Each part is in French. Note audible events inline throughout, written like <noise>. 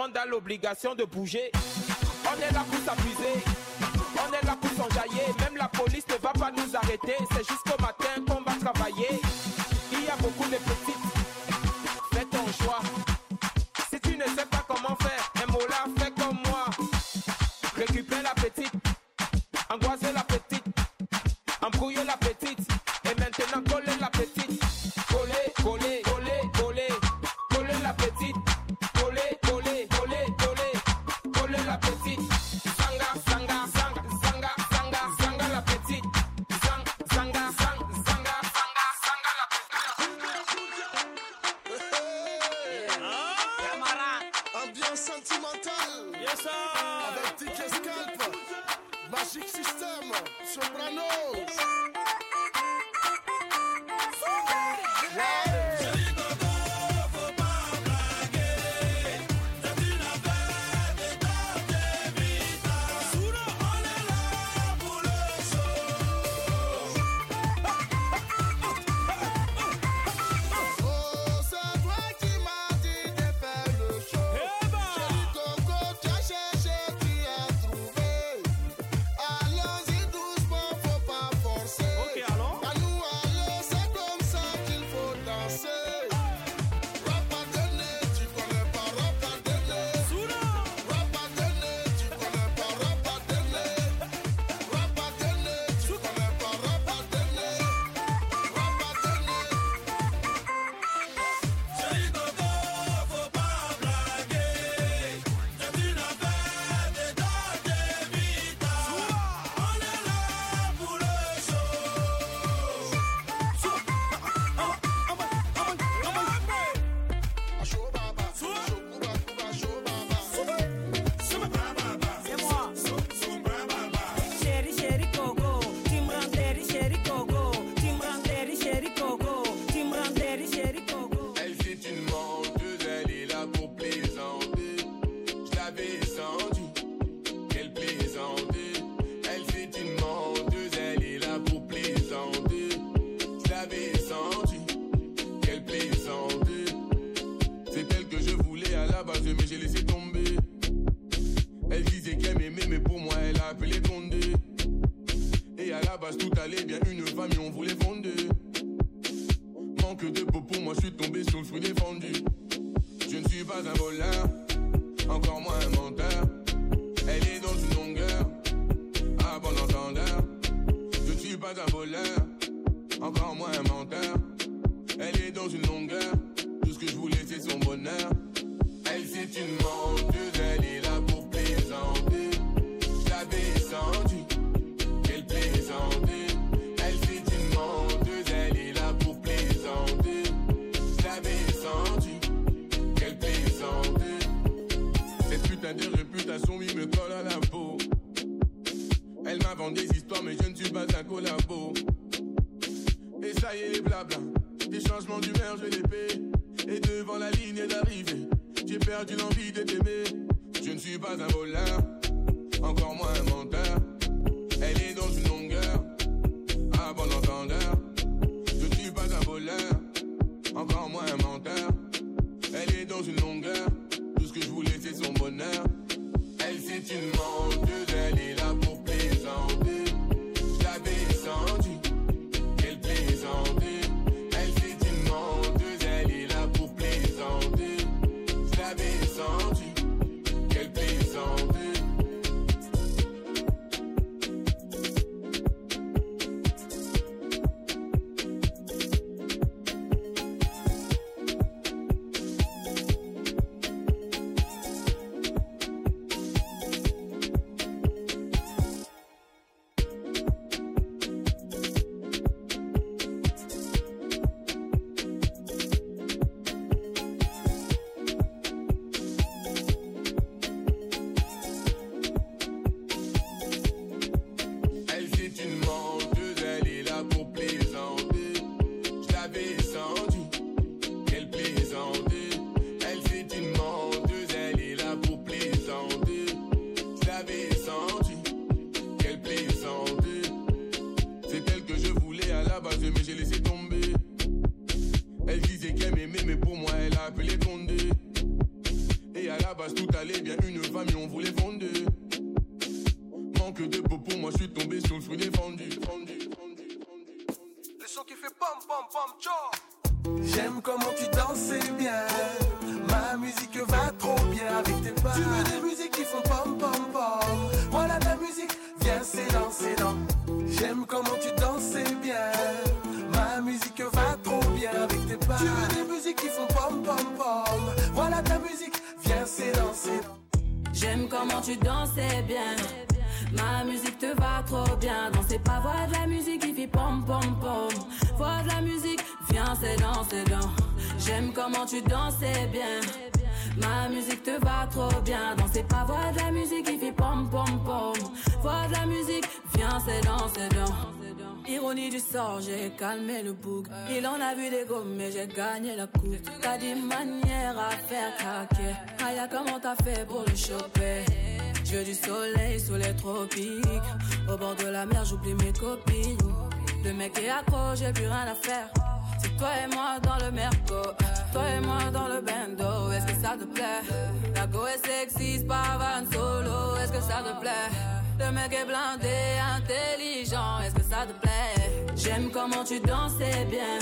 monde a l'obligation de bouger. On est là pour s'amuser, on est là pour s'enjailler. Même la police ne va pas nous arrêter. C'est jusqu'au matin qu'on va travailler. J'aime comment tu dansais bien. Ma musique te va trop bien. Danser pas voix de la musique qui fait pom pom pom. Voix de la musique, viens c'est dans, c'est dans. Ironie du sort, j'ai calmé le bouc. Il en a vu des gommes, mais j'ai gagné la coupe. T'as des manières à faire craquer. Aya, comment t'as fait pour le choper? Je veux du soleil sous les tropiques. Au bord de la mer, j'oublie mes copines. Le mec est accro, j'ai plus rien à faire. C'est toi et moi dans le merco. Toi et moi dans le bendo. Est-ce que ça te plaît? La go est sexy, pas van solo. Est-ce que ça te plaît? Le mec est blindé, intelligent. Est-ce que ça te plaît? J'aime comment tu dansais bien.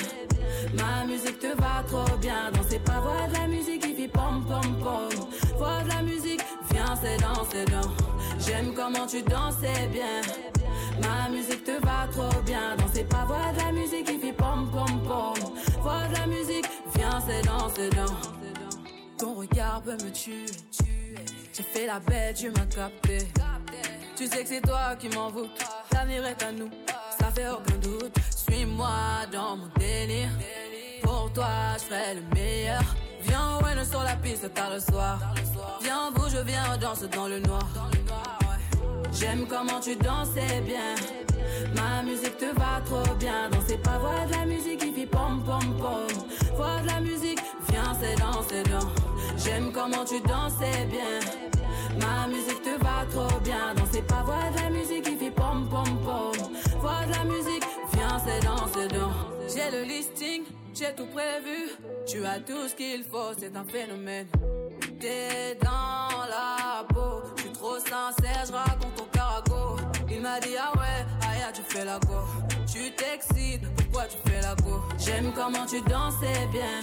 Ma musique te va trop bien. Danser pas voix de la musique qui fait pom pom pom. Voix de la musique, viens c'est dans, c'est dans. J'aime comment tu dansais bien. Ma musique te va trop bien. Danser pas voix de la musique qui fait pom pom pom. Voix de la musique, viens c'est dans, c'est dans. Ton regard peut me tuer. J'ai fait la bête, tu m'as capté. Tu sais que c'est toi qui m'envoûte. L'avenir est à nous, ça fait aucun doute. Suis-moi dans mon délire. Pour toi, je ferai le meilleur. Viens, ouais, sur la piste tard le soir. Viens, bouge, viens, danse dans le noir. J'aime comment tu dansais bien. Ma musique te va trop bien. Danser pas voix de la musique qui fait pom pom pom. Voix de la musique, viens, c'est dans, c'est dans. J'aime comment tu dansais bien. Ma musique te va trop bien. Danser pas voix de la musique qui fait pom pom pom. Voix de la musique, viens, c'est dans, c'est dans. J'ai le listing, j'ai tout prévu. Tu as tout ce qu'il faut, c'est un phénomène. T'es dans la peau, je suis trop sincère, je raconte ton carago. Il m'a dit ah ouais, aïe tu fais la go. Tu t'excites, pourquoi tu fais la go? J'aime comment tu dansais bien.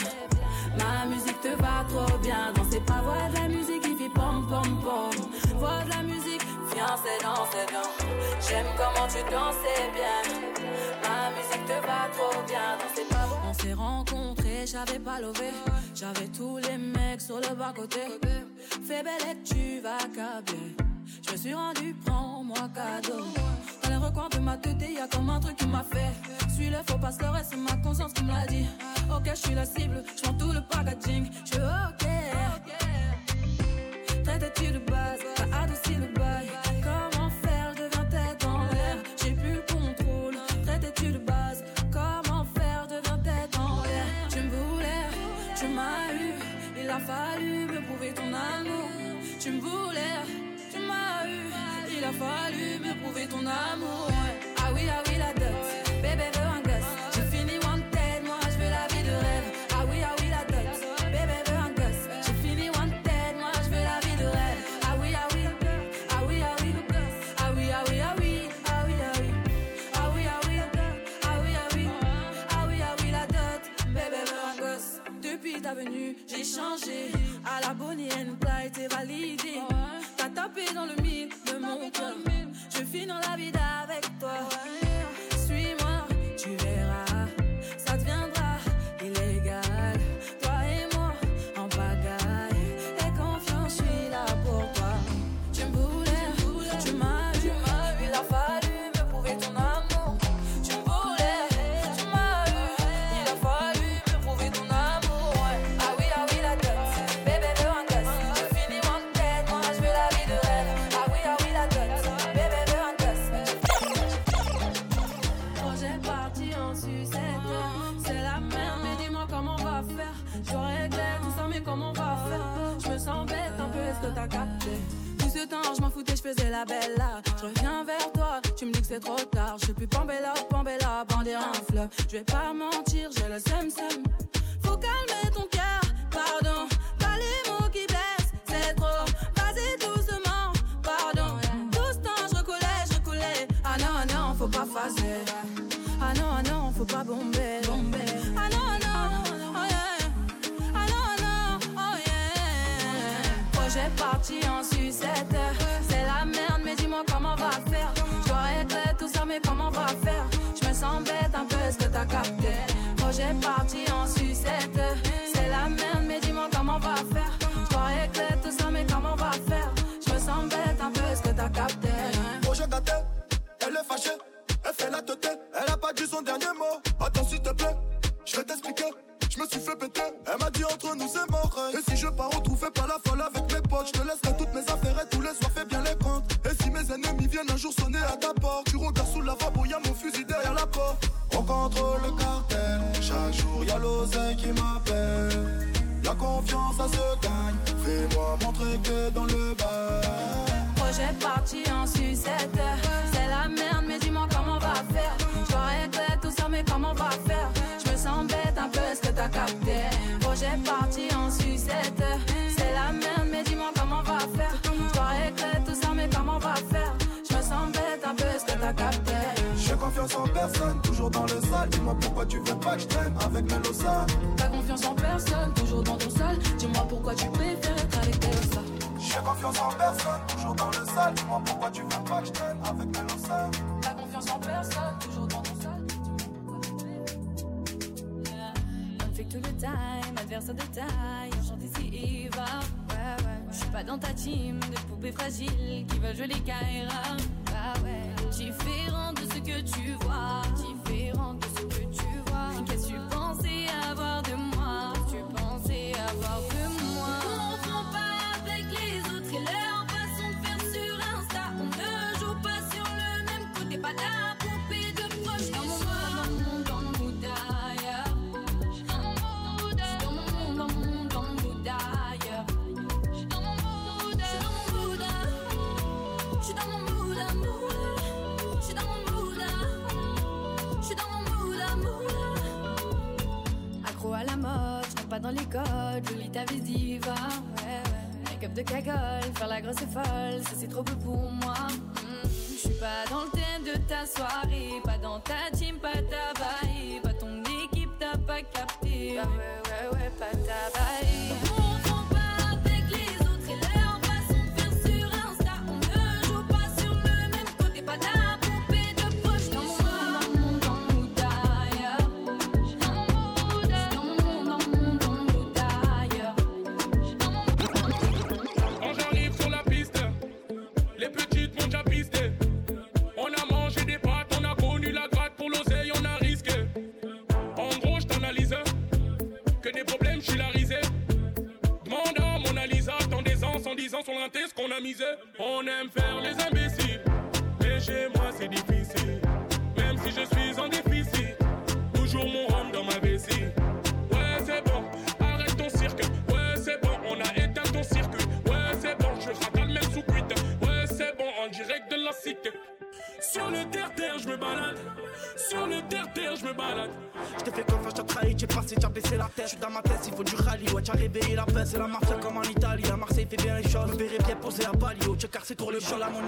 Ma musique te va trop bien. Danser pas voix de la musique qui fait pom pom pom. Voix de la musique, viens c'est dans, c'est dans. J'aime comment tu dansais bien. Ma musique te va trop bien. Danser pas On s'est rencontrés, j'avais pas levé. J'avais tous les mecs sur le bas côté. Fais belle et tu vas câbler. Je me suis rendu, prends-moi cadeau. Dans les recoins de ma tête, y a comme un truc qui m'a fait. Suis le faux pas le reste, c'est ma conscience qui me l'a dit. Ok, je suis la cible, je tout le packaging. Je suis ok. Traite-tu de base, t'as adouci fallu me prouver ton amour. Ah oui, ah oui, la dot. Bébé veut un gosse. J'ai fini moi je veux la vie de rêve. Ah oui, ah oui, la dot. Bébé veut un gosse. J'ai fini moi je veux la vie de rêve. Ah oui, ah oui, ah oui, ah oui. Ah oui, ah oui, ah oui. Ah oui, ah oui. Ah oui, ah oui. Ah oui, ah oui. Ah oui, ah oui, la dot. Bébé veut un gosse. Depuis ta venue, j'ai changé. À la Bonnie and Clyde, t'es validé. T'as tapé dans le mille temps, je m'en foutais, je faisais la belle là. Je reviens vers toi, tu me dis que c'est trop tard. Je suis plus Pambella, Pambella, bander un fleuve. Je vais pas mentir, j'ai le sem sem. Faut calmer ton cœur, pardon. Pas les mots qui blessent, c'est trop. Vas-y doucement, pardon. Tout ce temps, je recoulais, je recoulais. Ah non, ah non, faut pas facer. Ah non, ah non, faut pas bomber. parti en sucette. C'est la merde, mais dis-moi comment on va faire. Je tout ça, mais comment on va faire? Je me sens bête un peu, ce que t'as capté? Projet parti en sucette. C'est la merde, mais dis-moi comment on va faire? Je tout ça, mais comment on va faire? Je me sens bête un peu, ce que t'as capté? Oh, Projet gâté, elle est fâchée. Elle fait la teuté, elle a pas dit son dernier mot. Attends, s'il te plaît, je vais t'expliquer. Je me suis fait péter, elle m'a dit entre nous c'est mort. Et si je pars, on pas la folle avec je te laisserai toutes mes affaires et tous les soirs fais bien les comptes. Et si mes ennemis viennent un jour sonner à ta porte, tu regardes sous la vape, oh, y'a mon fusil derrière la porte. On contrôle le cartel, chaque jour y'a l'oseille qui m'appelle. La confiance ça se gagne, fais-moi montrer que dans le bas Projet parti en sucette. confiance en personne, toujours dans le sale. Dis-moi pourquoi tu veux pas que je t'aime avec Melosa. T'as confiance en personne, toujours dans ton sale. Dis-moi pourquoi tu préfères être avec Melosa. J'ai confiance en personne, toujours dans le sale. Dis-moi pourquoi tu veux pas que je t'aime avec Melosa. T'as confiance en personne, toujours dans ton sale. Fais tout le time, adversaire de taille, enchanté si Eva. Ouais, ouais, ouais. Je suis pas dans ta team de poupées fragiles qui veulent jouer les Kaira. Ah ouais, différent de que tu vois, différent de ce que vie diva, ouais, ouais. Make-up de cagole, faire la grosse et folle, ça c'est trop peu pour moi. Hmm, Je suis pas dans le thème de ta soirée, pas dans ta team, pas ta vibe, pas ton équipe, t'as pas capté. Bah ouais. c'est pour le viol à mon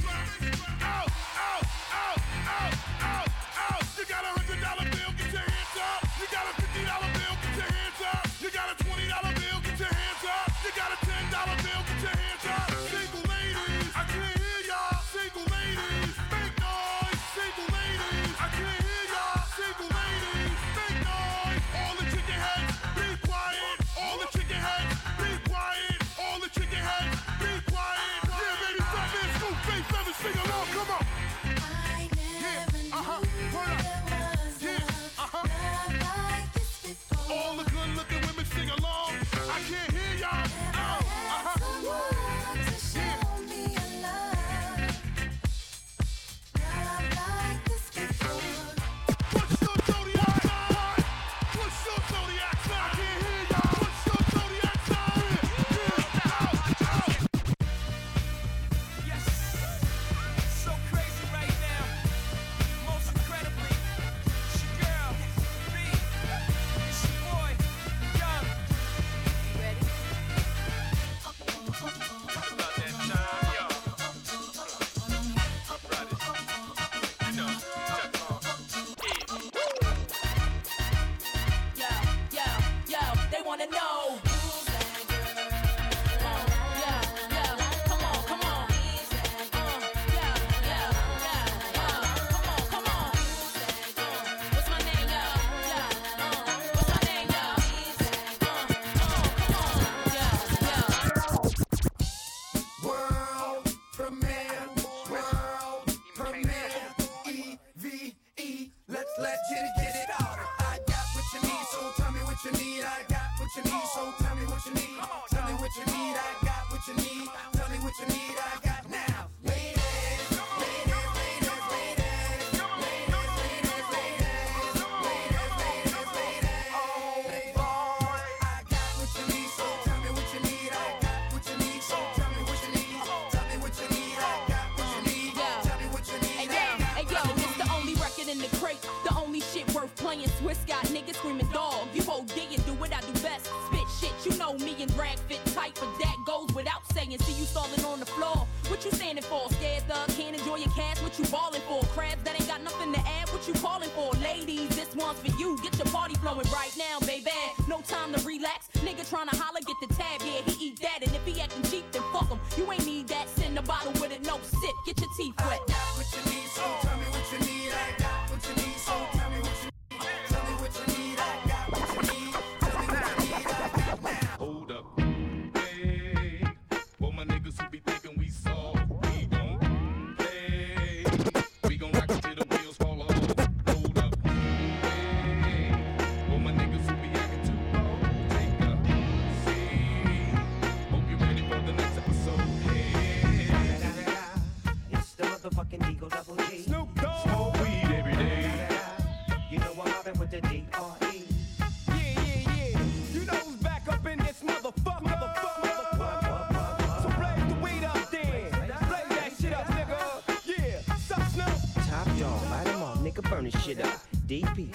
wanna know.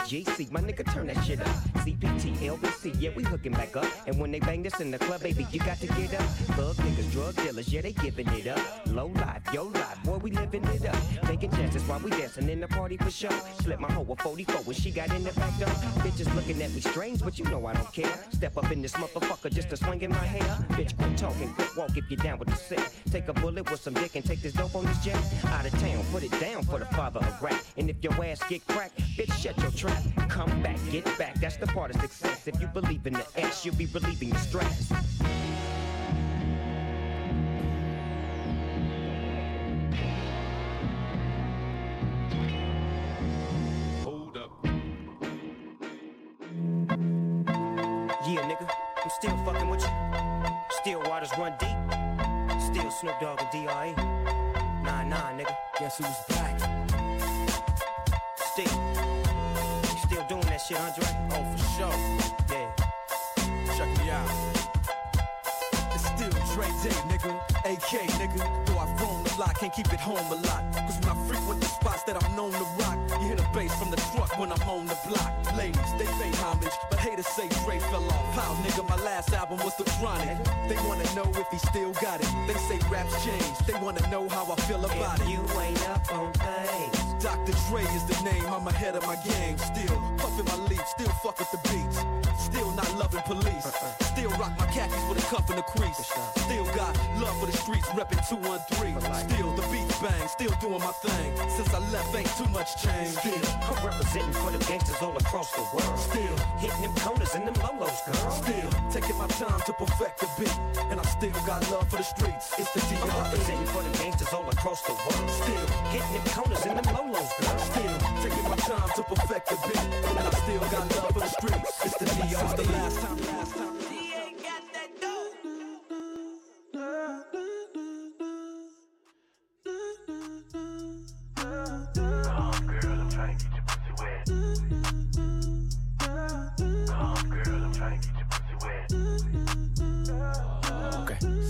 GC, my nigga, turn that shit up. CPT, LBC, yeah, we hooking back up. And when they bang this in the club, baby, you got to get up. Thug niggas, drug dealers, yeah, they giving it up. Low life, yo life, boy, we living it up. Taking chances while we dancing in the party for sure. Slip my hoe a 44 when she got in the back door. Bitches looking at me strange, but you know I don't care. Up in this motherfucker just to swing in my hair. Bitch, quit talking, quit walk if you're down with the sick. Take a bullet with some dick and take this dope on this jet. Out of town, put it down for the father of rap. And if your ass get cracked, bitch, shut your trap. Come back, get back, that's the part of success. If you believe in the ass, you'll be relieving the stress. Still waters run deep. Still Snoop Dogg and D.R.E. Nah, nah, nigga. Guess who's back? Still. You still doing that shit, Andre? Oh, for sure. Yeah. Check me out. It's still Dre Day, nigga. AK, nigga. Though I've lot, can't keep it home a lot. Cause when I frequent the spots that I'm known to rock, you hear the bass from the truck when I'm on the block. Ladies, they pay homage, but haters say Dre fell off. How, nigga, my last album was The Chronic. They wanna know if he still got it. They say raps changed. They wanna know how I feel about If it. you ain't up on things. Dr. Dre is the name, I'm ahead of my game. Still puffin' my leaf, still fuck with the beats. Still not loving police. Still rock my khakis with a cuff and a crease. Still got love for the streets, reppin' 213. Still the beats bang, still doing my thing. Since I left, ain't too much change. Still, I'm representing for the gangsters all across the world. Still Hitting them corners and them lolos, girl. Still taking my time to perfect the beat, and I still got love for the streets. It's the I'm representing for the gangsters all across the world. Still Hitting them corners and them lolos, girl. Still taking my time to perfect the beat, and I still got love for the streets. It's the D.R.E. Since the last time, last time. Okay,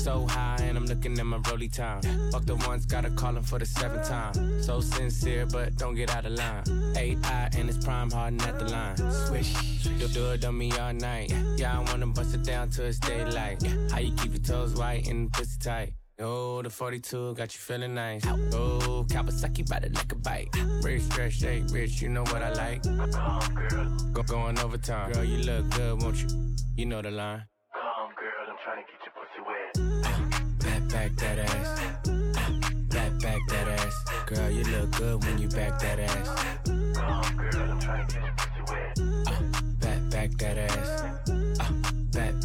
so high and I'm looking at my rolly time. Fuck the ones, gotta call him for the seventh time. So sincere, but don't get out of line. AI and it's prime harden at the line. Swish, you'll do it on me all night. Yeah, I wanna bust it down till it's daylight. How you keep your toes white and pussy tight? Oh, the 42 got you feeling nice. Oh, Kawasaki ride it like a bike. Rich, stretch, shake, rich, you know what I like. Go going overtime. Girl, you look good, won't you? You know the line. Back, Girl, you look good when you back that ass. Uh, back, back that ass. Uh, back,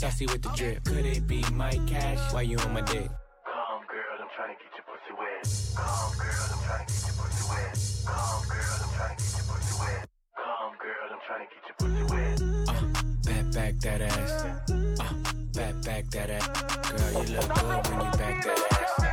saucy with the drip. Could it be my cash? Why you on my dick? Calm girl, I'm trying to get your pussy wet. Calm girl, I'm trying to get your pussy wet. Calm girl, I'm trying to get your pussy wet. Calm girl, I'm trying to get your pussy wet. Uh, back, back that ass. Uh, back, back that ass. Girl, you look good when you back that ass.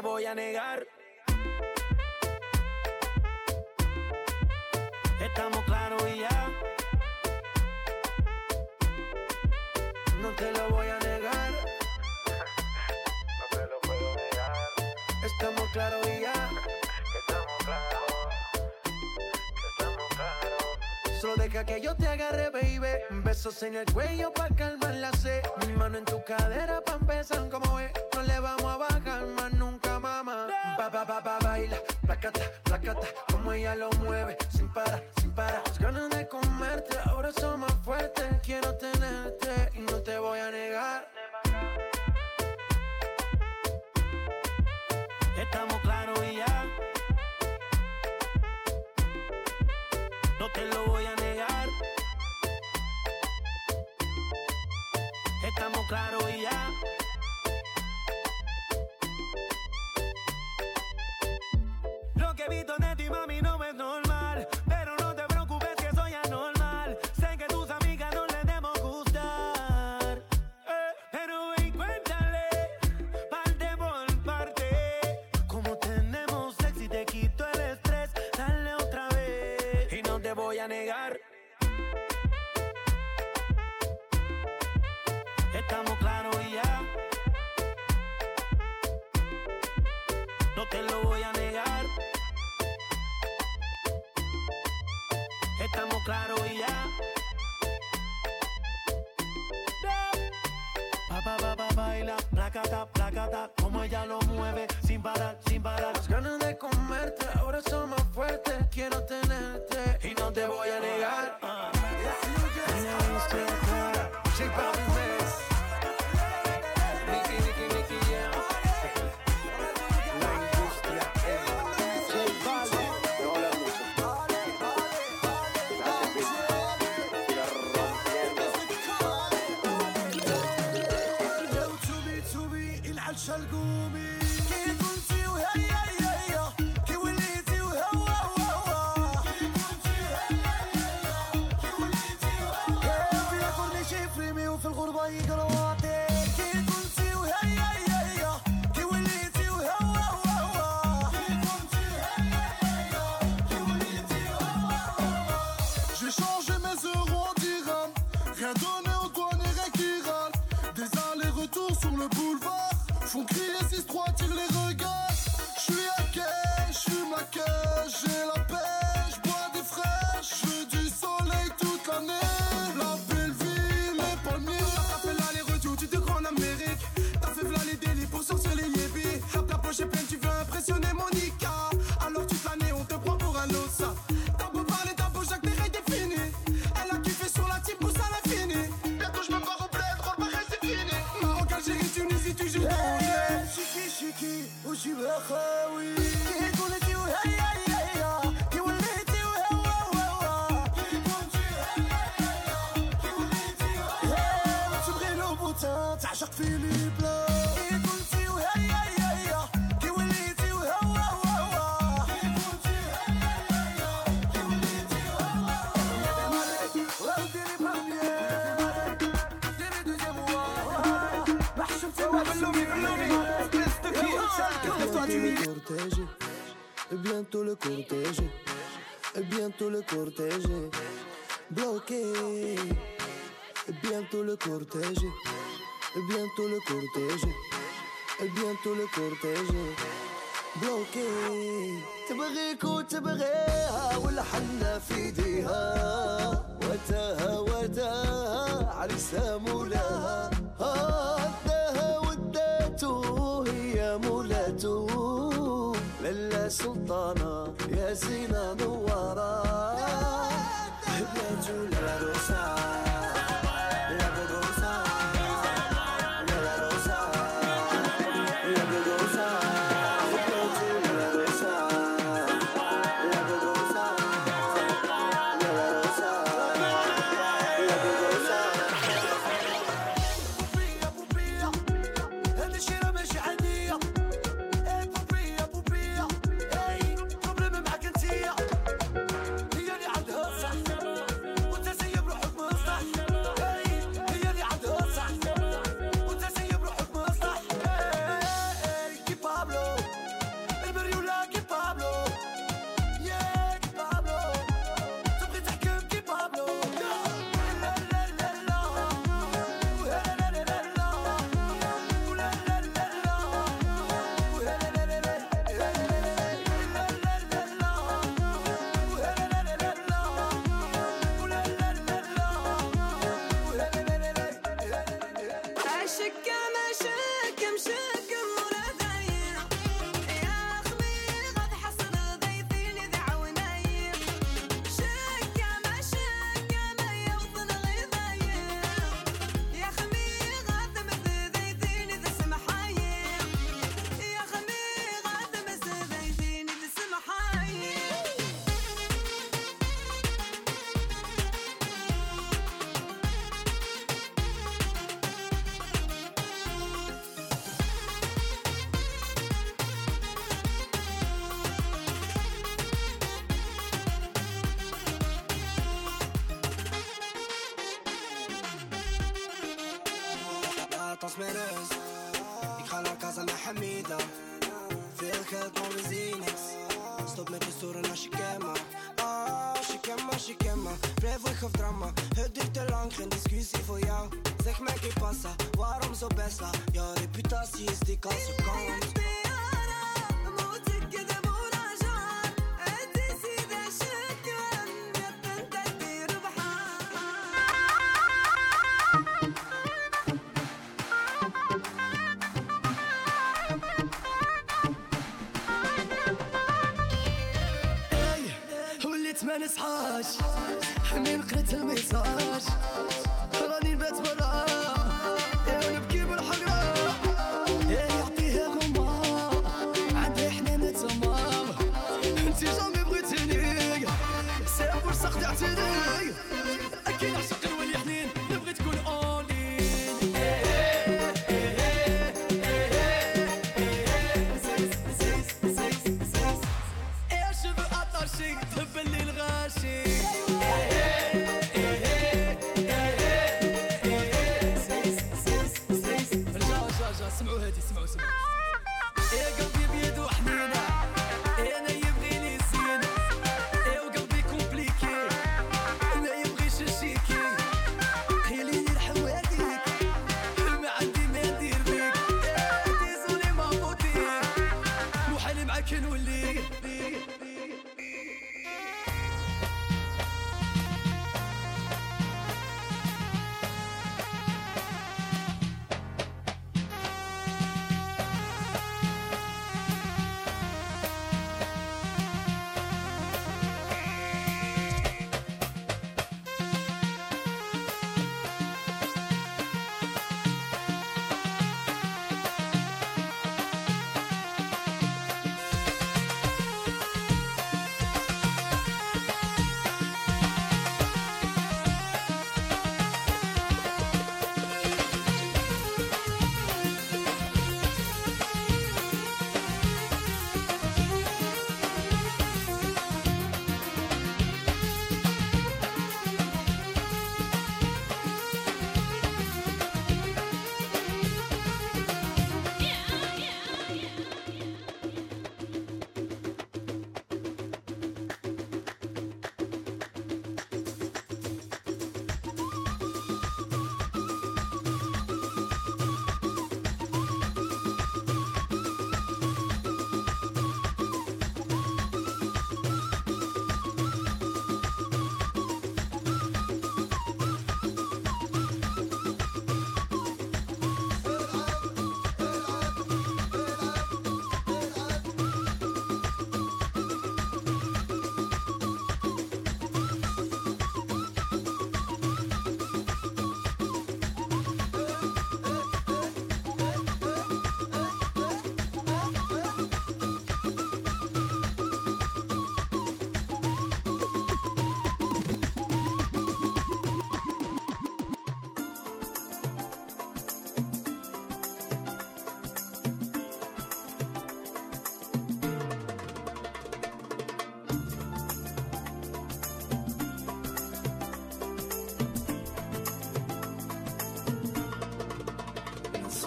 te voy a negar. Estamos claros y ya. No te lo voy a negar. No te lo puedo negar. Estamos claros y ya. Estamos claros. Estamos claros. Solo deja que yo te agarre, baby. Besos en el cuello para calmar la sed. Mi mano en tu cadera para empezar como es. No le vamos a bajar más nunca ba ba baila, placata, placata, como ella lo mueve, sin parar, sin parar. Las ganas de comerte ahora son más fuertes. Quiero tenerte y no te voy a negar. Estamos claros y ya. No te lo voy a negar. Estamos claros y cortejo Ik ga naar casa met Hamida. Veel geld maar we zien niks. Stop met de storen als je kent me Ah, als je kent me, als je kent me of drama. Het duurt te lang, geen discussie voor jou. Zeg mij, que passa. waarom zo besta Ja, reputatie is die als je kans. tell me so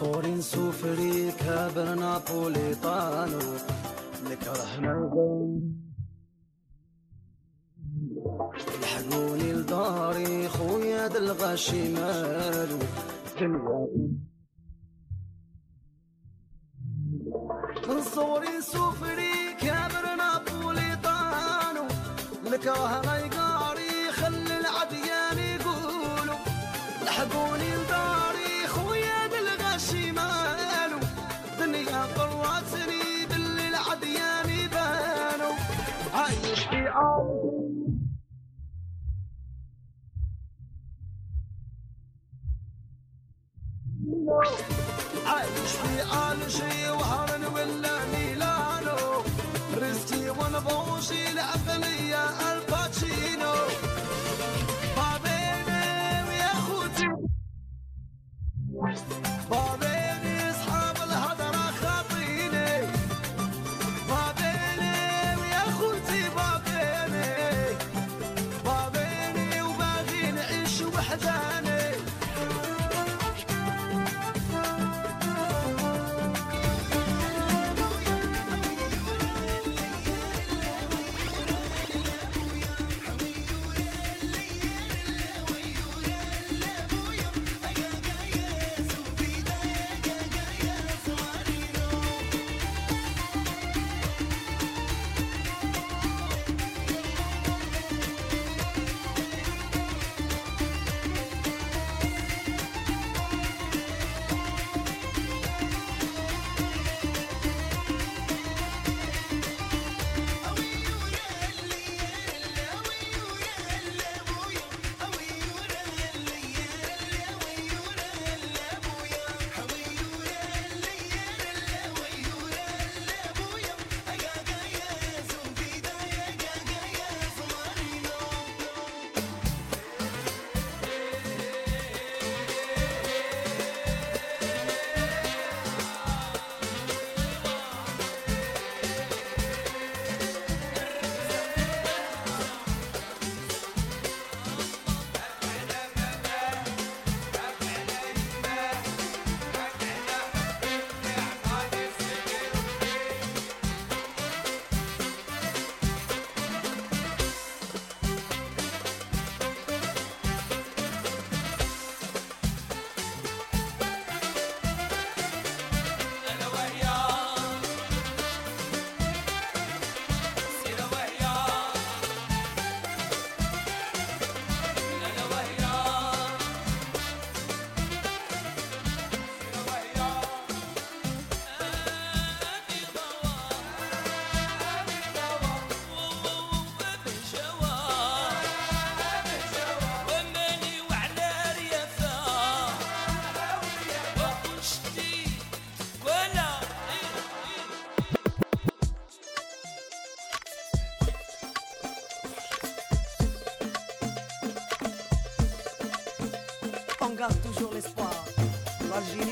صورين كابر بنابوليطانو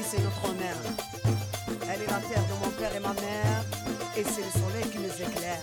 c'est notre honneur. Elle est la terre de mon père et ma mère, et c'est le soleil qui nous éclaire.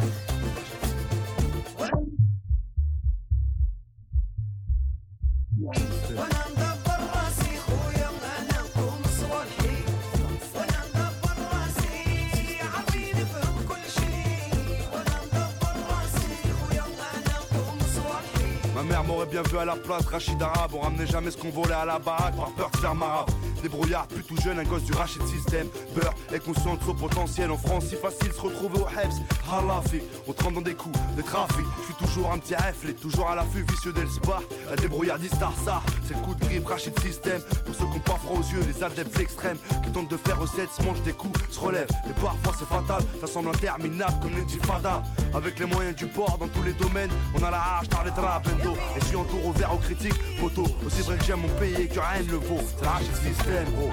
Ma mère m'aurait bien vu à la place, Rachid Arabe, on ramenait jamais ce qu'on volait à la baraque, par peur de faire marabe. Débrouillard, plus tout jeune, un gosse du Rachid System. Beurre et conscient de son potentiel. En France, si facile se retrouver au Hebs. Halafi, on trempe dans des coups de trafic. Je suis toujours un petit reflet, toujours à l'affût vicieux d'Elsbar. La débrouillardise star ça, c'est le coup de grip Rachid System. Pour ceux qui ont pas froid aux yeux, les adeptes extrêmes qui tentent de faire recette, se mangent des coups, se relèvent. Mais parfois c'est fatal, ça semble interminable comme l'intifada. Avec les moyens du port dans tous les domaines, on a la hache, par les trapendo. Et je suis en tour au vert aux critiques, photo. Aussi vrai que j'aime mon pays et que rien ne le vaut. C'est la Rachid System, gros.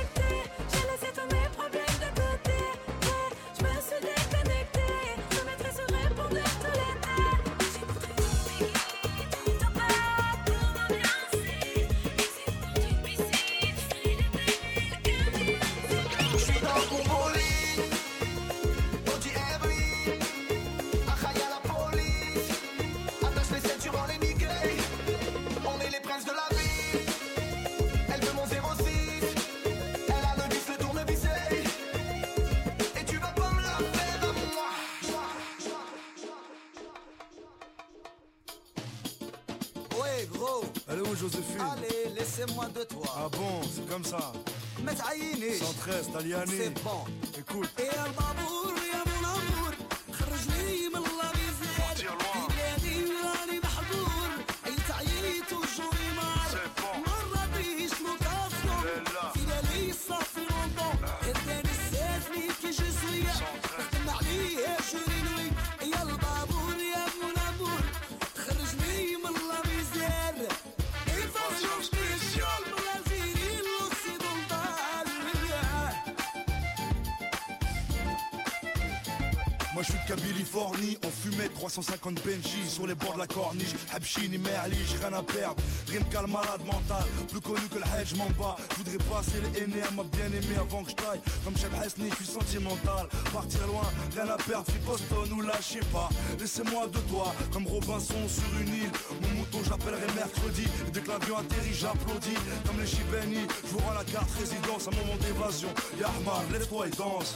113 Taliani. C'est bon. Écoute. Californie, on fumait 350 Benji sur les bords de la corniche. Habchini, Merlich, rien à perdre. Rimka le malade mental, plus connu que le Hedge Mamba. Je voudrais passer les à ma bien-aimée avant que je taille. Comme Cheb Hasni, je suis sentimental. Partir loin, rien à perdre, puis Boston ou lâchez pas. Laissez-moi de toi, comme Robinson sur une île. Mon mouton, j'appellerai mercredi. Et dès que l'avion atterrit, j'applaudis. Comme les Chibeni, je vous rends la carte résidence, un moment d'évasion. Yahman, lève-toi et danse.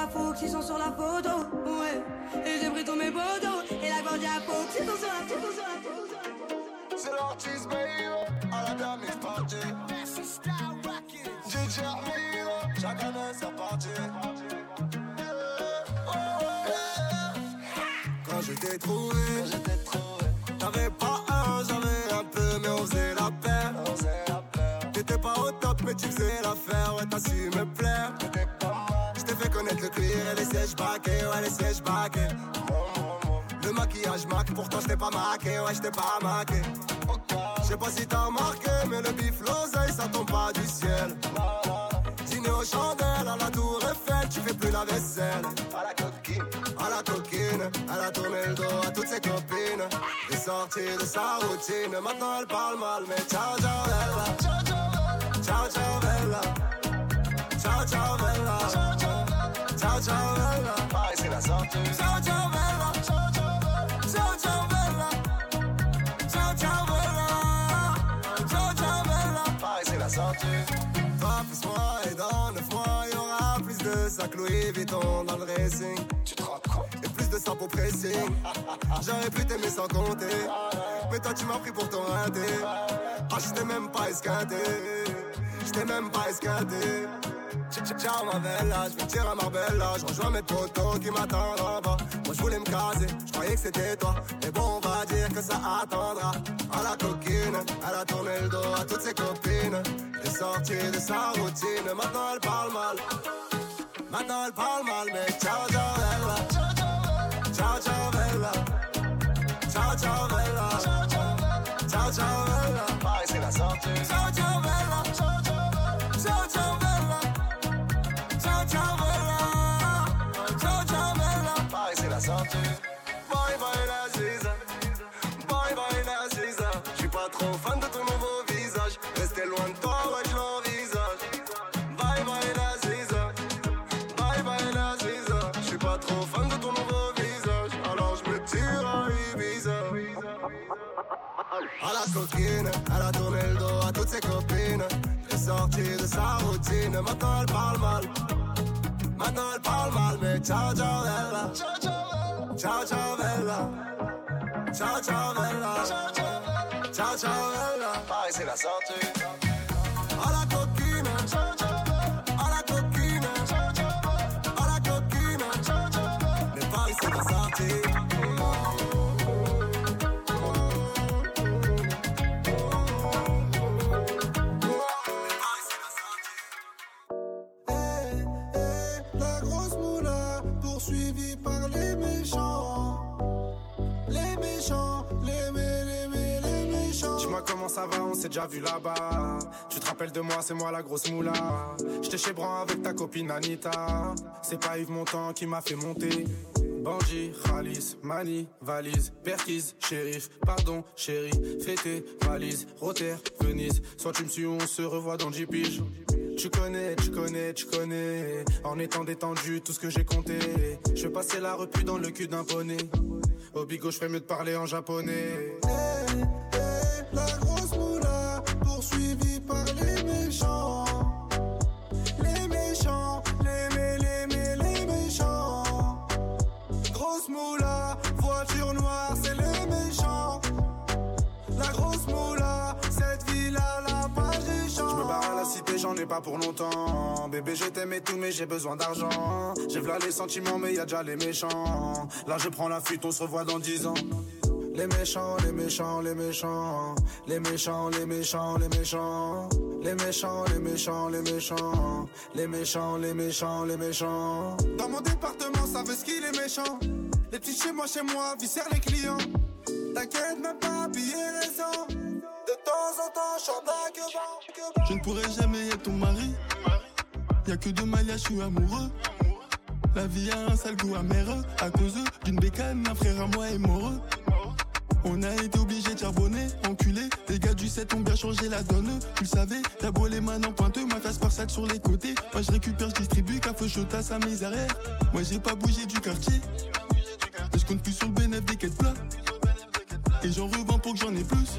La Fox, ils sont sur la photo. Ouais. Et j'ai pris tous mes potos, et la Guardia Fox, ils sont sur la photo. Sur la photo. C'est l'artiste, baby, à la dame est partie. DJ Armino, chacun a sa partie. Quand je t'ai trouvé, t'avais pas un, j'avais un peu, mais on faisait la paire. T'étais pas au top, mais tu faisais l'affaire, ouais, t'as su me plaire. T'ai fait connaître le cuir et les sièges baqués, ouais, les sièges baqués. Le maquillage mac, pourtant je t'ai pas maqué, ouais, je t'ai pas maqué. Je sais pas si t'as remarqué, mais le bif l'oseille, ça tombe pas du ciel. Dîner aux chandelles, à la tour Eiffel, tu fais plus la vaisselle. À la coquine, à la coquine, elle a tourné le dos à toutes ses copines. Elle est sortie de sa routine, maintenant elle parle mal, mais ciao ciao Bella. Ciao ciao Bella. Ciao ciao Bella. Ciao ciao Bella. Paris c'est la sortie. Ciao ciao Bella. Ciao ciao Bella. Ciao ciao Bella. Ciao ciao Bella. Paris c'est la sortie. Toi plus moi et dans 9 mois y'aura plus de sacs Louis Vuitton dans le racing. Tu te rends compte Et plus de ça pour pressing. J'aurais pu t'aimer sans compter. Mais toi tu m'as pris pour ton raté. Ah j'étais même pas esquinté. J'étais même pas esquinté. Ciao ma bella, je vais tirer à Marbella. Je rejoins mes potos qui m'attendent en bas Moi je voulais me caser, je croyais que c'était toi. Mais bon on va dire que ça attendra. À la coquine, elle a tourné le dos à toutes ses copines. Elle est sortie de sa routine, maintenant elle parle mal. Maintenant elle parle mal mais ciao ciao bella. Ciao ciao bella. Ciao ciao bella. Ciao ciao bella. Paris c'est la sortie. Ciao ciao coquine, elle a tourné le dos à toutes ses copines. Elle est sortie de sa routine, maintenant elle parle mal. Maintenant elle parle mal, mais ciao ciao bella. Ciao ciao bella. Ciao ciao bella. Ciao ciao bella. Paris c'est la sortie. Ça va, on s'est déjà vu là-bas. Tu te rappelles de moi, c'est moi la grosse moula. J'étais chez Bran avec ta copine Anita. C'est pas Yves Montand qui m'a fait monter. Bandit, Khalis, Mani, valise, Perquise, shérif, pardon, chéri, fêté, valise, Rotter, Venise. Soit tu me suis, on se revoit dans 10 piges. Tu connais, tu connais, tu connais. En étant détendu, tout ce que j'ai compté. Je vais passer la repu dans le cul d'un poney. Au bigot, je ferais mieux de parler en japonais. Pas pour longtemps. Bébé, je t'aime et tout, mais j'ai besoin d'argent. J'ai v'là les sentiments, mais y a déjà les méchants. Là, je prends la fuite, on se revoit dans 10 ans. Les méchants, les méchants, les méchants. Les méchants, les méchants, les méchants. Les méchants, les méchants, les méchants. Les méchants, les méchants, les méchants. Dans mon département, ça veut ce qu'il est méchant. Les petits chez moi, chez moi, viscèrent les clients. T'inquiète, même pas habillé récent. Temps en temps, je. Je ne pourrai jamais être ton mari. Y'a que deux mariages, je suis amoureux. La vie a un sale goût amer à cause d'une bécane, un frère à moi est mort. On a été obligé de charbonner, enculé. Les gars du 7 ont bien changé la donne. Tu le savais, t'as beau les mains en pointeux, ma face par sac sur les côtés. Moi je récupère, je distribue, café chotas à mes arrières. Moi j'ai pas bougé du quartier. Mais je compte plus sur le bénéfice des quêtes plats. Et j'en revends pour que j'en ai plus.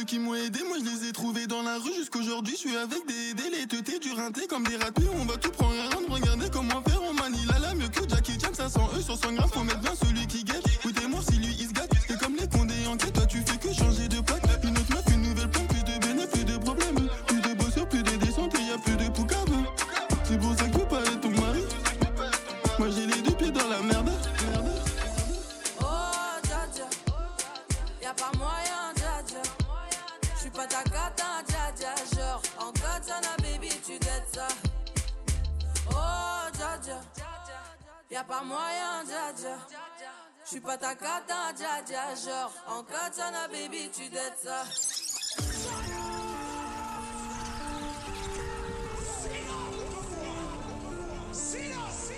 Ceux qui m'ont aidé, moi je les ai trouvés dans la rue jusqu'aujourd'hui. Je suis avec des délais, teutés, du rinté comme des ratés. On va tout prendre à rendre, regardez comment faire. On manie la mieux que Jackie Chan, 500 E sur 100 grammes. Faut mettre bien celui Y'a pas moyen, dja dja. J'suis pas ta cata, dja dja. Genre, en katana, baby, tu dettes ça.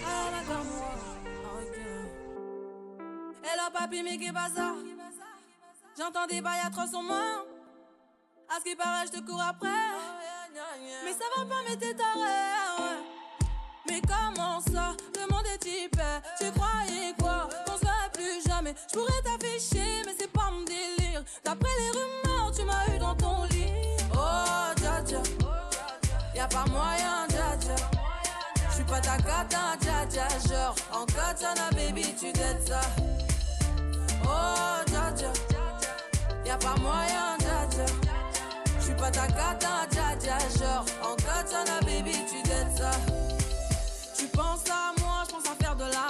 Ah. Hello papi, mais qu'est pas J'entends des bails atroces en moi. À ce qui paraît, je te cours après. Mais ça va pas, mais t'es taré. ouais. Mais comment ça? Tu croyais quoi? Qu'on se verrait plus jamais. Je pourrais t'afficher, mais c'est pas mon délire. D'après les rumeurs, tu m'as eu dans ton lit. Oh, dja dja. Y'a pas moyen, dja dja. J'suis pas ta cata, dja dja. Genre, en katana, baby, tu dettes ça. Oh, dja dja. Y'a pas moyen, dja dja. J'suis pas ta cata, dja dja. Genre, en katana, baby, tu dettes ça. Tu penses à moi,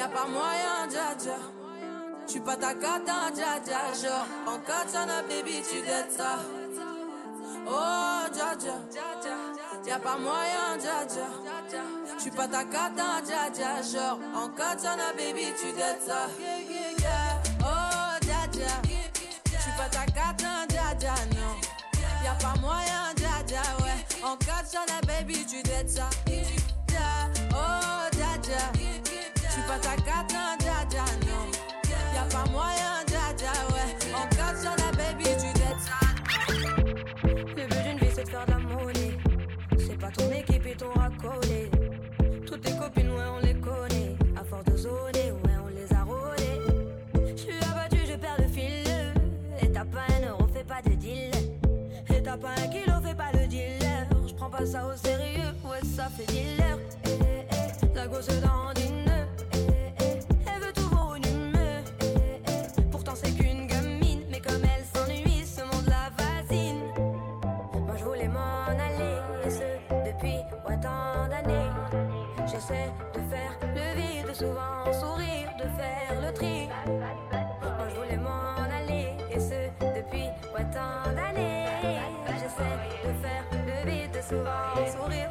Y'a pas moyen, dja dja. J'suis pas ta cata, dja dja. Genre, en katana, baby, tu dettes ça. Oh, dja dja. Y'a pas moyen, dja dja. J'suis pas ta cata, dja dja. Genre, en katana, baby, tu dettes ça. Oh, dja dja. J'suis pas ta cata, dja dja, non. Y'a pas moyen, dja dja, ouais. En la baby, tu dettes ça. Pas ta carte, non, dja dja, non. Y'a pas moyen, dja dja, ouais. En quatre sur la baby, tu dettes ça. Le but d'une vie c'est de faire de la monnaie. C'est pas ton équipe et ton racolé. Toutes tes copines, ouais, on les connaît. À force de zoner, ouais, on les a rôlées. Je suis abattu, je perds le fil. Et t'as pas un euro, fais pas de deal. Et t'as pas un kilo, fais pas le dealer. Je prends pas ça au sérieux, ouais, ça fait dealer. Eh, eh, la gosse dandine. J'essaie de faire le vide, souvent sourire,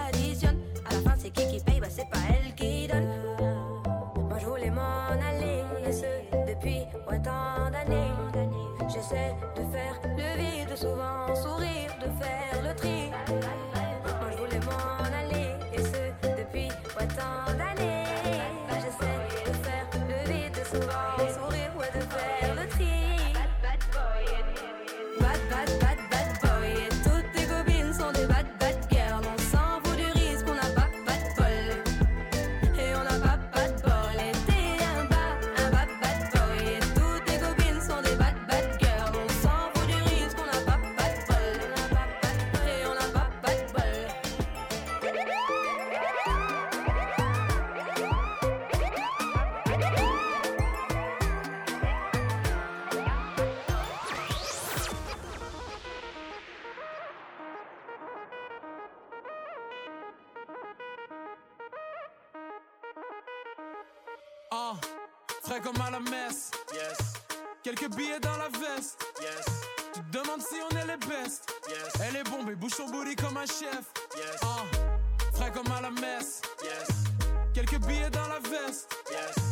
said billets dans la veste. Yes. Tu te demandes si on est les best. Yes. Elle est bombée, bouge son booty comme un chef. Yes. Ah, frais comme à la messe. Yes. Quelques billets dans la veste. Yes.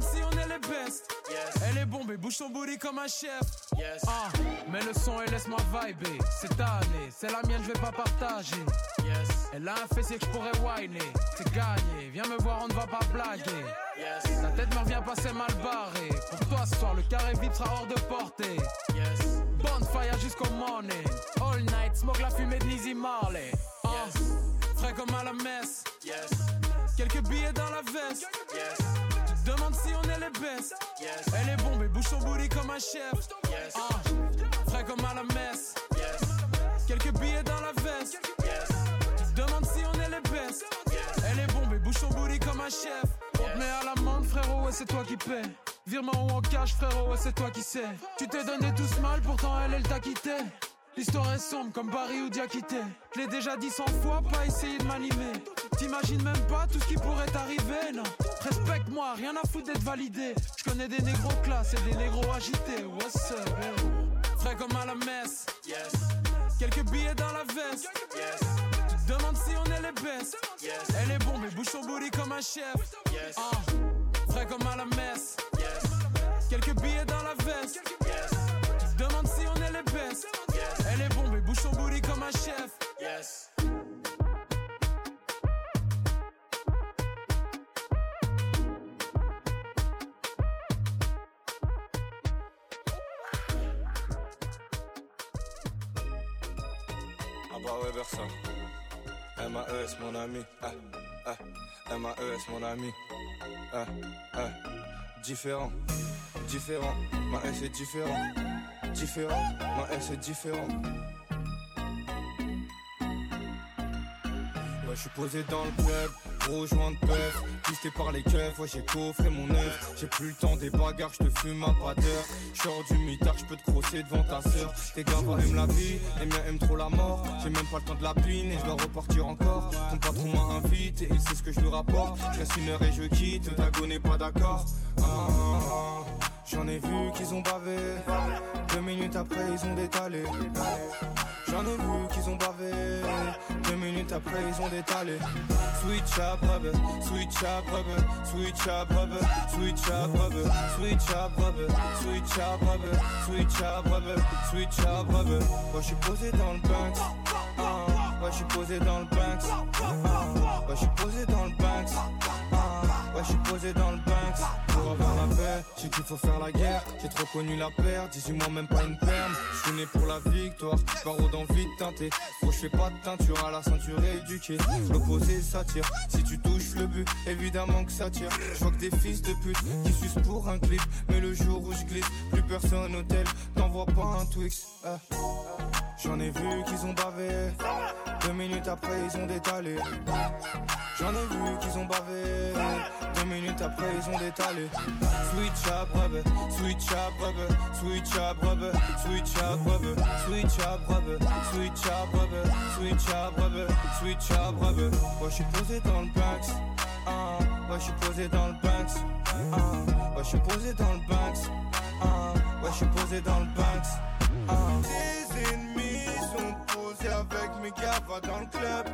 Si on est les best. Yes. Elle est bombée, bouge son booty comme un chef. Yes. Ah, mets le son et laisse-moi vibrer. C'est ta année, c'est la mienne, je vais pas partager. Yes. Elle a un fessier que je pourrais whiner. C'est gagné, viens me voir, on ne va pas blaguer. Yes. La tête me revient pas, c'est mal barré. Pour toi ce soir, le carré vide sera hors de portée. Yes. Bonfire jusqu'au morning. All night, smoke la fumée de Lizzie Marley. Ah, Frais comme à la messe. Yes. Quelques billets dans la veste. Yes. Demandes si on est les best. Yes. Elle est bombée, bouge son booty comme un chef. Yes. Ah, frais comme à la messe. Yes. Quelques billets dans la veste. Demandes si on est les best. Elle est bombée, bouge son booty comme un chef. On te met à l'amende, frérot, et c'est toi qui paie. Virement ou en cash, frérot, et c'est toi qui sais. Tu t'es donné tout ce mal, pourtant elle, elle t'a quitté. L'histoire est sombre comme Paris ou Diakité. Je l'ai déjà dit cent fois, pas essayer de m'animer. T'imagines même pas tout ce qui pourrait t'arriver, non. Rien à foutre d'être validé. Je connais des négros classe et des négros agités. What's up, Frais comme à la messe. Yes. Quelques billets dans la veste. Yes. Tu te demandes si on est les best. Yes. Elle est bombée, bouge son booty comme un chef. Yes. Ah, frais comme à la messe. Yes. Quelques billets dans la veste. Yes. Tu te demandes si on est les best. Yes. Elle est bombée, bouge son booty comme un chef. Yes. Ouais, Versa. MAES, mon ami. Ah, ah. MAES, mon ami. Ah, ah. Différent. différent. Ma S est différent. Différent, ma S est différent. Ouais, je suis posé dans le club, gros joint de bœuf, pisté par les keufs, ouais, j'ai coffré mon œuf. J'ai plus le temps des bagarres, je te fume à pas d'heure. J'sors du mitard, je peux te crosser devant ta sœur. Tes gars aiment la vie, les miens aiment trop la mort. J'ai même pas le temps de la pine et je dois repartir encore. Ton patron m'a invité, il sait ce que je lui rapporte. Je une heure et je quitte, Dago n'est pas d'accord. Ah, ah, ah. J'en ai vu qu'ils ont bavé. Deux minutes après, ils ont détalé. J'en ai vu qu'ils ont bavé. Deux minutes après, ils ont détalé. Switch up, rubber. Switch up, rubber. Switch up, rubber. Switch up, rubber. Switch up, rubber. Switch up. Switch up. Switch up. Moi, je suis posé dans le Banks. Ah, Ouais, je suis posé dans le Banks. Ah, Ouais, je posé dans le Banks. Ah, Ouais, je posé dans le Banks. Pour avoir la paix, j'ai qu'il faut faire la guerre. J'ai trop connu la perte, 18 mois, même pas une perme. Je suis né pour la victoire, barreau d'envie de teinter. Faut je fais pas de teinture à la ceinture éduquée. L'opposé s'attire, si tu touches le but, évidemment que ça tire. Je vois que des fils de pute qui sucent pour un clip. Mais le jour où je glisse, plus personne au tel, t'envoies pas un Twix. eh. J'en ai vu qu'ils ont bavé. Deux minutes après, ils ont détalé. J'en ai vu qu'ils ont bavé. Deux minutes après, ils ont détaler. Switch up, rubber, switch up, rubber, switch up, rubber, switch up, rubber, switch up, rubber, switch up, rubber, switch up, rubber, switch up, rubber. Moi j'suis posé dans le Banks, ah, moi je suis posé dans le Banks, ah, moi suis posé dans le Banks, ah, moi j'suis posé dans le Banks, ah. Tes ennemis sont posés avec mes gars, dans le club.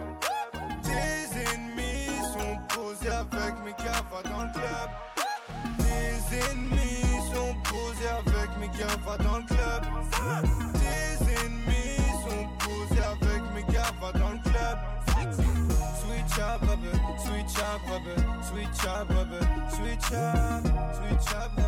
Tes ennemis sont posés avec mes gars, dans le club. Ennemis sont posés avec mes gars, va dans le club. Tes ennemis sont posés avec mes gars, va dans le club. Switch up, switch up, switch up, switch up, switch up,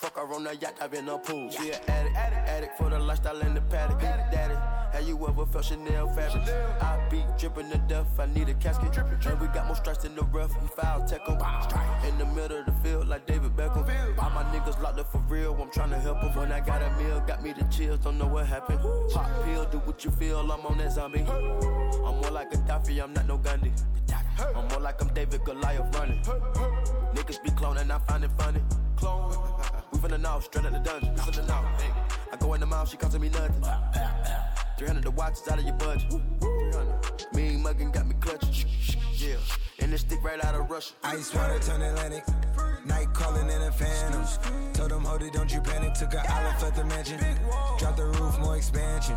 Fuck her on the yacht, I've been a pool. She an addict, addict, addict for the lifestyle and the paddock. Daddy, have you ever felt Chanel fabric? I be dripping to death, I need a casket. And we got more strikes in the rough, we foul tech 'em. In the middle of the field, like David Beckham. All my niggas locked up for real, I'm tryna help 'em. When I got a meal, got me the chills, don't know what happened. Pop pill, do what you feel, I'm on that zombie. I'm more like a Gaddafi, I'm not no Gandhi. I'm more like I'm David Goliath running. Niggas be cloning, I find it funny. Clone. <laughs> We from the north, straight out the dungeon. We from the north. Hey. I go in the mouth, she costing me nothing. 300 the watch is out of your budget. 300. Mean muggin' got me clutching. Yeah. And this stick right out of Russia. Ice water turn Atlantic. Night calling in a phantom. Told them, hold it, don't you panic. Took an island, left the mansion. Drop the roof, more expansion.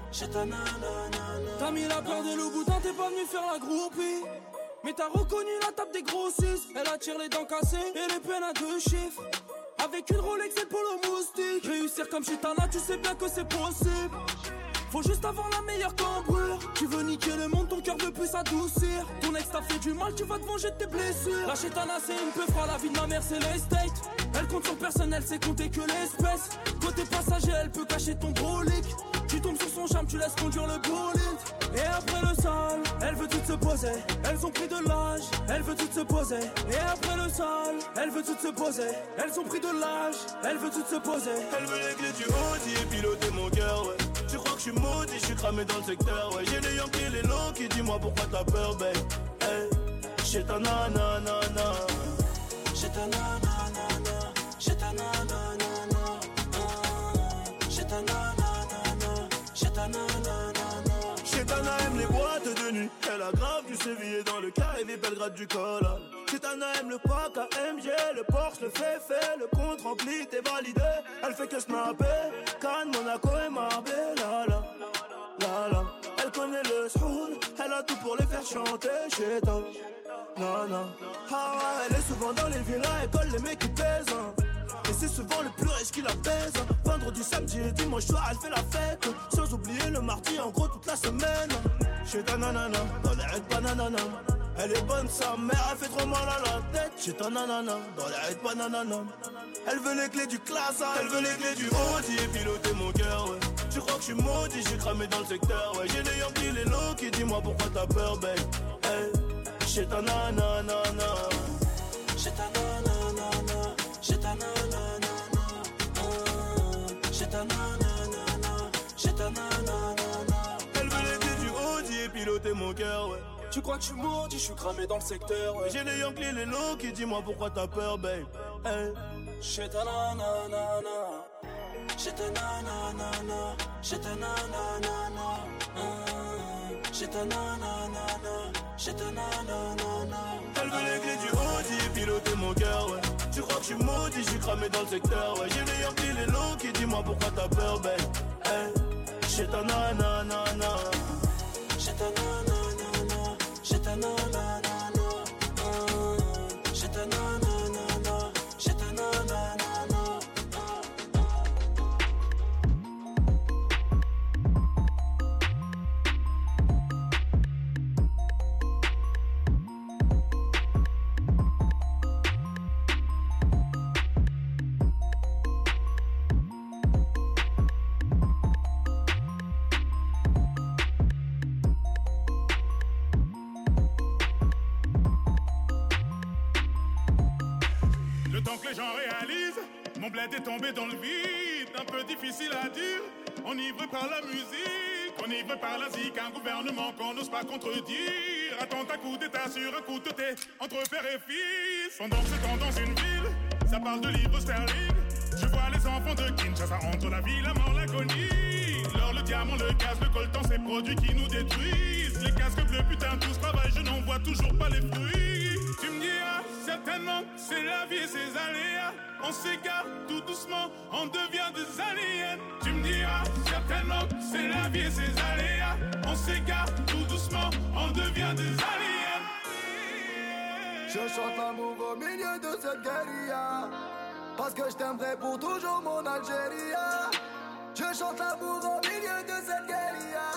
T'as mis la peur de Louboutin, t'es pas venu faire la groupie. Mais t'as reconnu la table des grossistes. Elle attire les dents cassées et les peines à deux chiffres. Avec une Rolex et le moustique. Réussir comme Chitana, tu sais bien que c'est possible. Faut juste avoir la meilleure cambrure. Tu veux niquer le monde, ton cœur veut plus s'adoucir. Ton ex t'a fait du mal, tu vas te venger de tes blessures. La Chitana, c'est une peu froid, la vie de ma mère, c'est l'estate. Elle compte sur personne, elle sait compter que l'espèce. Côté passager, elle peut cacher ton brolic. Tu tombes sur son charme, tu laisses conduire le bolide. Et après le sol, elle veut toutes se poser. Elles ont pris de l'âge, elle veut toutes se poser. Et après le sol, elle veut toutes se poser. Elles ont pris de l'âge, elle veut toutes se poser. Elle veut les du Audi et piloter mon cœur, ouais. Tu crois que je suis maudit, je suis cramé dans le secteur, ouais. J'ai les Yankees, les longs qui dis-moi pourquoi t'as peur, babe. Hey, j'ai ta nanana. J'ai ta nanana, j'ai ta nanana, j'ai ta nanana, j'ai ta nanana. Chetana aime les boîtes de nuit. Elle a grave du sévillé dans le carré des Belgrade du Collal. Chetana aime le pack AMG, le Porsche, le fait fait, le compte rempli, t'es validé. Elle fait que snapper, Monaco et Marbella. La, la, la. Elle connaît le soul, elle a tout pour les faire chanter chez toi. Non. Ah elle est souvent dans les villas, elle colle les mecs qui pèsent. hein. Et c'est souvent le plus riche qui la baise. Vendredi, samedi et dimanche soir, elle fait la fête. Sans oublier le mardi, en gros, toute la semaine. Chez ta nanana, dans les bananana. Elle est bonne, sa mère, elle fait trop mal à la tête. Chez ta nanana, dans les raids bananana. Elle veut les clés du classe, elle veut les clés du Audi et piloter mon cœur, ouais. Tu crois que je suis maudit, j'ai cramé dans le secteur, ouais. J'ai les Yankees, les low qui dis-moi pourquoi t'as peur, babe? Hey. J'ai ta nanana, j'ai ta nanana, j'ai ta nanana, j'ai ta nanana. Elle veut les clés du Audi et piloter mon cœur, ouais. Tu crois que je suis maudit, je suis cramé dans le secteur, ouais. J'ai les Yankees, les low qui dis-moi pourquoi t'as peur, babe. Hey. J'ai ta nanana, j'ai ta nanana, j'ai ta nanana, j'ai ta nanana, j'ai ta nanana. Elle veut les clés du Audi piloter mon cœur, ouais. Tu crois que je suis maudit, je suis cramé dans le secteur, ouais. J'ai les Yankees, les low qui dis-moi pourquoi t'as peur, babe. Hey. J'ai ta nanana. J'ai ta nanana, bled est tombé dans le vide, un peu difficile à dire. Enivré par la musique, enivré par la zik, un gouvernement qu'on n'ose pas contredire. Attends un coup d'état sur un coup de thé entre père et fils. Pendant c'est temps dans une ville, ça parle de livres sterling. Je vois les enfants de Kinshasa entre la vie, la mort, l'agonie. L'or, le diamant, le gaz, le coltan, ces produits qui nous détruisent. Les casques bleus, putain, tous travaillent, je n'en vois toujours pas les fruits. Certainement, c'est la vie et ses aléas. On s'égare tout doucement, on devient des aliens. Tu me diras, certainement, c'est la vie et ses aléas. On s'égare tout doucement, on devient des aliens. Je chante l'amour au milieu de cette guérilla Parce que je t'aimerai pour toujours mon Algérie Je chante l'amour au milieu de cette guérilla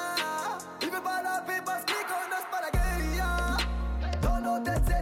Il veut pas la paix parce qu'ils connaissent pas la guérilla Dans nos têtes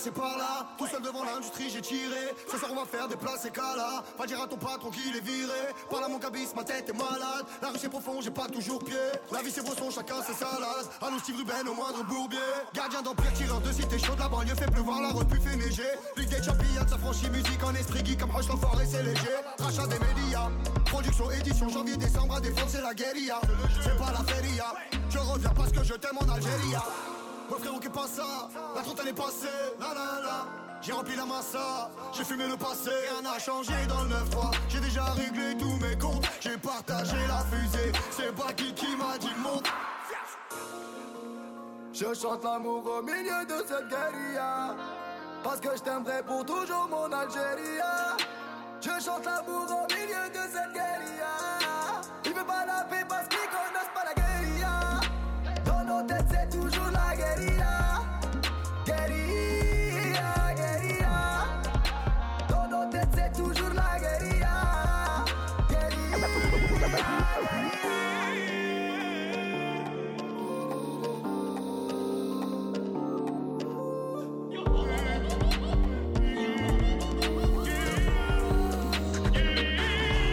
Passé par là. Tout seul devant l'industrie j'ai tiré. Ce soir on va faire des places et là Va dire à ton patron qu'il est viré. Par là mon cabis, ma tête est malade. La rue c'est profond, j'ai pas toujours pied. La vie c'est brosson, chacun ses salades Allô Steve Ruben au moindre bourbier. Gardien d'empire, tireur de cité chaude. La banlieue fait pleuvoir, la repu fait neiger. Ligue des champions, ça franchit musique en esprit. Geek Comme Roche l'enfoiré c'est léger. Rachat des médias. Production, édition, janvier, décembre à défendre c'est la guérilla. C'est pas la feria. Je reviens parce que je t'aime en Algérie Ouais frérot qu'est pas ça. La trentaine est passée. La la la. J'ai rempli la massa. J'ai fumé le passé. Rien n'a changé dans le 9-3 J'ai déjà réglé tous mes comptes. J'ai partagé la fusée. C'est pas qui qui m'a dit monte Je chante l'amour au milieu de cette guérilla. Parce que je t'aimerai pour toujours mon Algérie. Je chante l'amour au milieu de cette guérilla. Il veut pas la paix parce que la nos têtes, c'est toujours la guérilla. Guérilla, guérilla. Dans nos têtes, c'est toujours la guérilla. Guérilla, guérilla.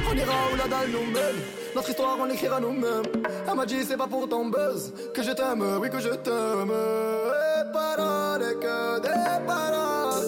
On ira où la dalle nous mène. Notre histoire, on l'écrira nous-mêmes. Elle m'a dit, c'est pas pour ton buzz que je t'aime, oui, que je t'aime. Et paroles, et que des paroles.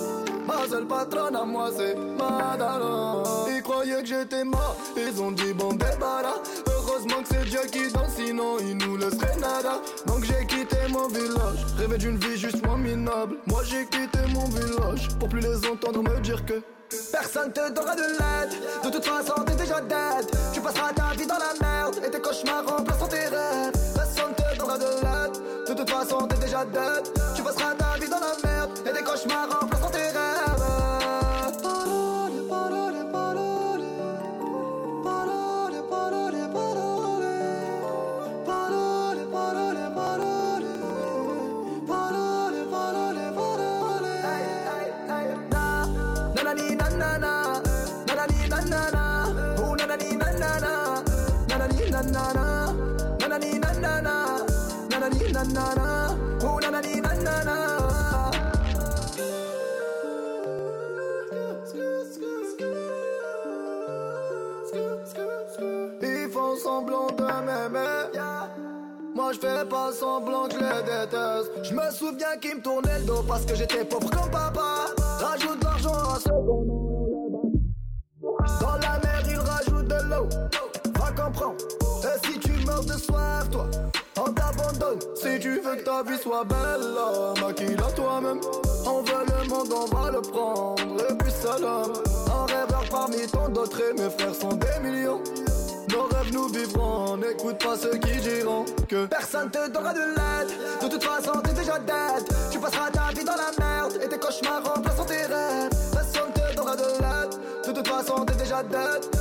Ma seule patronne à moi, c'est Madara. Ils croyaient que j'étais mort, ils ont dit, bon, débarras. Heureusement que c'est Dieu qui danse, sinon il nous laisserait nada. Donc j'ai quitté mon village, rêvé d'une vie juste moins minable. Moi j'ai quitté mon village pour plus les entendre me dire que. Personne te donnera de l'aide, de toute façon t'es déjà dead. Tu passeras ta vie dans la merde et tes cauchemars remplaceront tes rêves. Personne te donnera de l'aide, de toute façon t'es déjà dead. Tu passeras ta vie dans la merde et tes cauchemars remplaceront nanana. Ils font semblant de m'aimer. Moi je fais pas semblant que les déteste. Je me souviens qu'ils me tournaient le dos parce que j'étais pauvre comme papa. Rajoute l'argent à qu'on Dans la mer, ils rajoutent de l'eau. Va comprendre. Et si tu meurs de soif, toi, on t'abandonne. Si tu veux que ta vie soit belle, là, maquille-la toi-même. On veut le monde, on va le prendre. Et puis salam. Un rêveur parmi tant d'autres, et mes frères sont des millions. Nos rêves nous vivrons, n'écoute pas ceux qui diront que personne te donnera de l'aide. De toute façon, t'es déjà dead. Tu passeras ta vie dans la merde et tes cauchemars remplaceront tes rêves. Personne te donnera de l'aide. De toute façon, t'es déjà dead.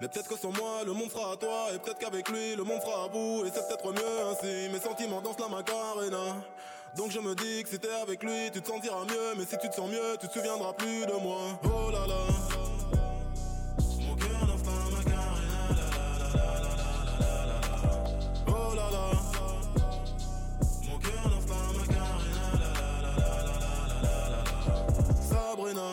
Mais peut-être que sans moi, le monde fera à toi. Et peut-être qu'avec lui, le monde fera à bout. Et c'est peut-être mieux ainsi. Mes sentiments dansent la macarena. Donc je me dis que si t'es avec lui, tu te sentiras mieux. Mais si tu te sens mieux, tu te souviendras plus de moi. Oh là là. Mon cœur danse la macarena. La la la la Oh. Mon cœur danse la macarena. La la la la Sabrina.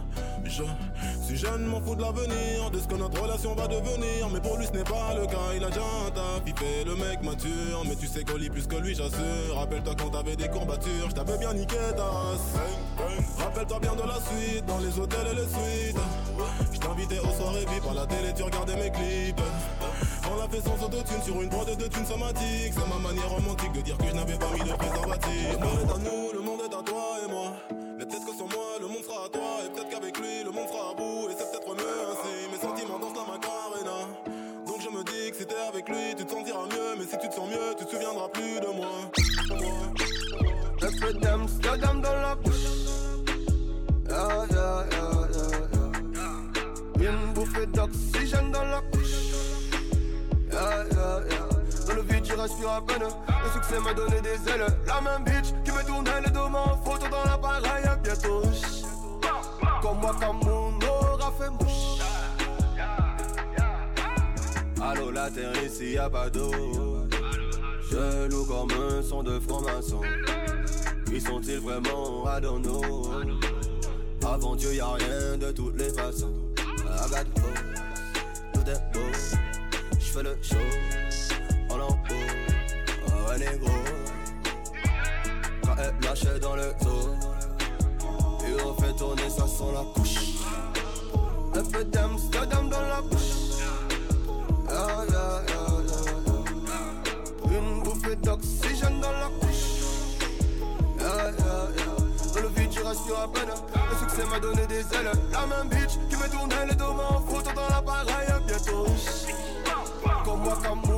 Je suis jeune, m'en fous de l'avenir, de ce que notre relation va devenir, mais pour lui ce n'est pas le cas, il a déjà un taf, il fait le mec mature, mais tu sais qu'on lit plus que lui, j'assure. Rappelle-toi quand t'avais des courbatures, je t'avais bien niqué ta race. Rappelle-toi bien de la suite, dans les hôtels et les suites. Je t'invitais aux soirées VIP à la télé, tu regardais mes clips. On l'a fait sans autotune sur une prod de thunes somatiques. C'est ma manière romantique de dire que je n'avais pas mis de préservatif. Le monde est à nous, le monde est à toi et moi. Avec lui, tu te sentiras mieux. Mais si tu te sens mieux, tu te souviendras plus de moi. Un peu d'Amsterdam dans la bouche. Yeah, yeah, yeah, yeah, yeah. Une bouffée d'oxygène dans la couche. Yeah, yeah, yeah. Dans le vide, je respire à peine. Le succès m'a donné des ailes. La même bitch qui me tournait les deux mains en photo dans l'appareil. Bientôt, comme moi, comme mon aura fait mouche. Allô, la terre ici, y'a pas d'eau. Je loue comme un son de franc-maçon. Ils sont-ils vraiment à Avant Dieu, y'a rien de toutes les façons. Got hope, tout est beau. J'fais le show, en lambeau. Oh, ouais, négro. Quand elle lâche dans le dos. Et on fait tourner, ça sent la couche. Un peu d'Amsterdam dans la bouche. M'a donné des ailes. La même bitch qui me tournait les deux mains en photo dans l'appareil. Bientôt, comme moi, comme mon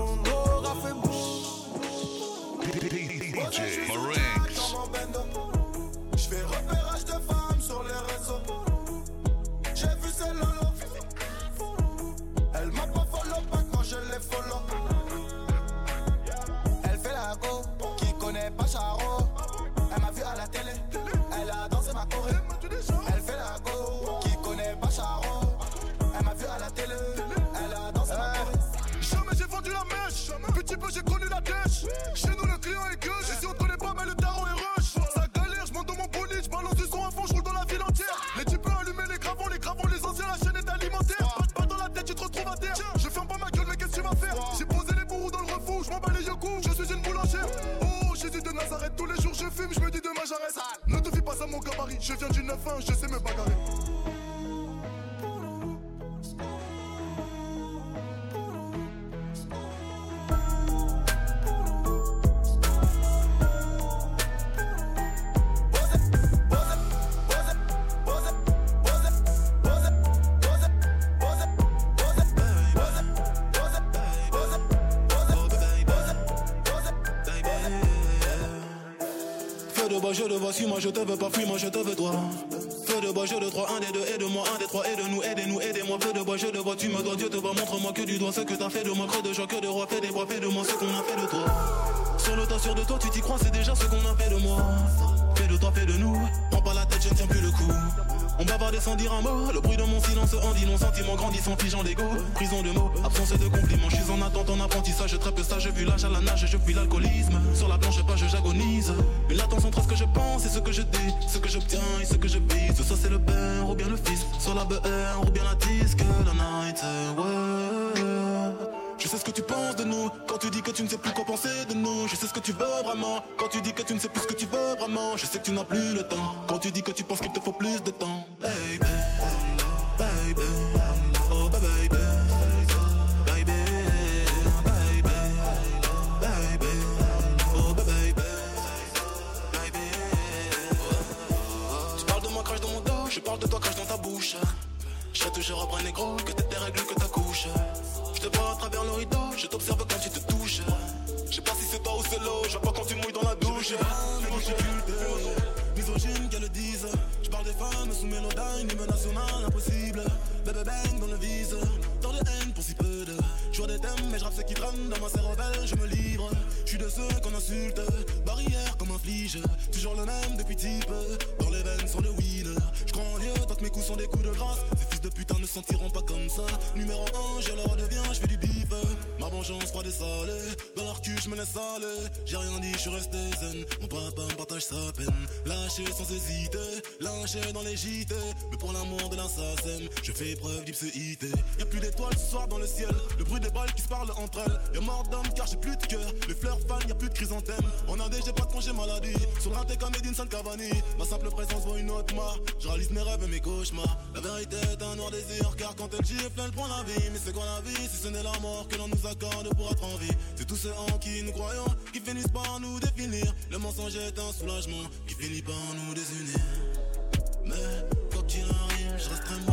je te veux pas, fuis-moi, je te veux toi. Feu de bois, je le trois, un des deux, aide-moi, un des trois, aide-nous, aidez-nous, aidez-moi. Feu de bois, je le vois, tu me dois, Dieu te voit, montre-moi que du doigt ce que t'as fait de moi, creux de joie, que de roi, fais des bois, fais de moi ce qu'on a fait de toi. Sur le tas, sûr de toi, tu t'y crois, c'est déjà ce qu'on a fait de moi. Fais de toi, fais de nous, On bavarde sans dire un mot, le bruit de mon silence en dit non, sentiment grandissant, figeant d'ego. Prison de mots, absence de compliments, je suis en attente, en apprentissage, très peu sage, vu l'âge à la nage, je fuis l'alcoolisme. Sur la planche page, j'agonise. Mais l'attention entre ce que je pense et ce que je dis, ce que j'obtiens et ce que je vise. Soit c'est le père ou bien le fils, soit la BR ou bien la disque, la night, ouais. Je sais ce que tu penses de nous quand tu dis que tu ne sais plus quoi penser de nous. Je sais ce que tu veux vraiment quand tu dis que tu ne sais plus ce que. Je sais que tu n'as plus le temps. Quand tu dis que tu penses qu'il te faut plus de temps. Des coups de grâce. Ces fils de putain sentiront pas comme ça. Numéro 1, je leur deviens, je fais du bif. Ma vengeance froide et salée, dans leur cul je me laisse aller. J'ai rien dit, je suis resté zen. Mon papa me partage sa peine. Lâché sans hésiter, lâché dans les JT. Mais pour l'amour de l'assassin, je fais preuve d'ipséité. Y'a plus d'étoiles ce soir dans le ciel. Le bruit des balles qui se parlent entre elles. Y'a mort d'homme car j'ai plus de cœur. Les fleurs fanent, y'a plus de chrysanthème. En Inde, j'ai pas de congé maladie. Sur le raté comme Edinson Cavani. Ma simple présence vaut une autre marque. Je réalise mes rêves et mes cauchemars. La vérité est un noir désir car quand elle gifle, elle prend la vie. Mais c'est quoi la vie si ce n'est la mort que l'on nous accorde pour être en vie? C'est tous ceux en qui nous croyons qui finissent par nous définir. Le mensonge est un soulagement qui finit par nous désunir. Mais quoi qu'il arrive, je resterai moi-même.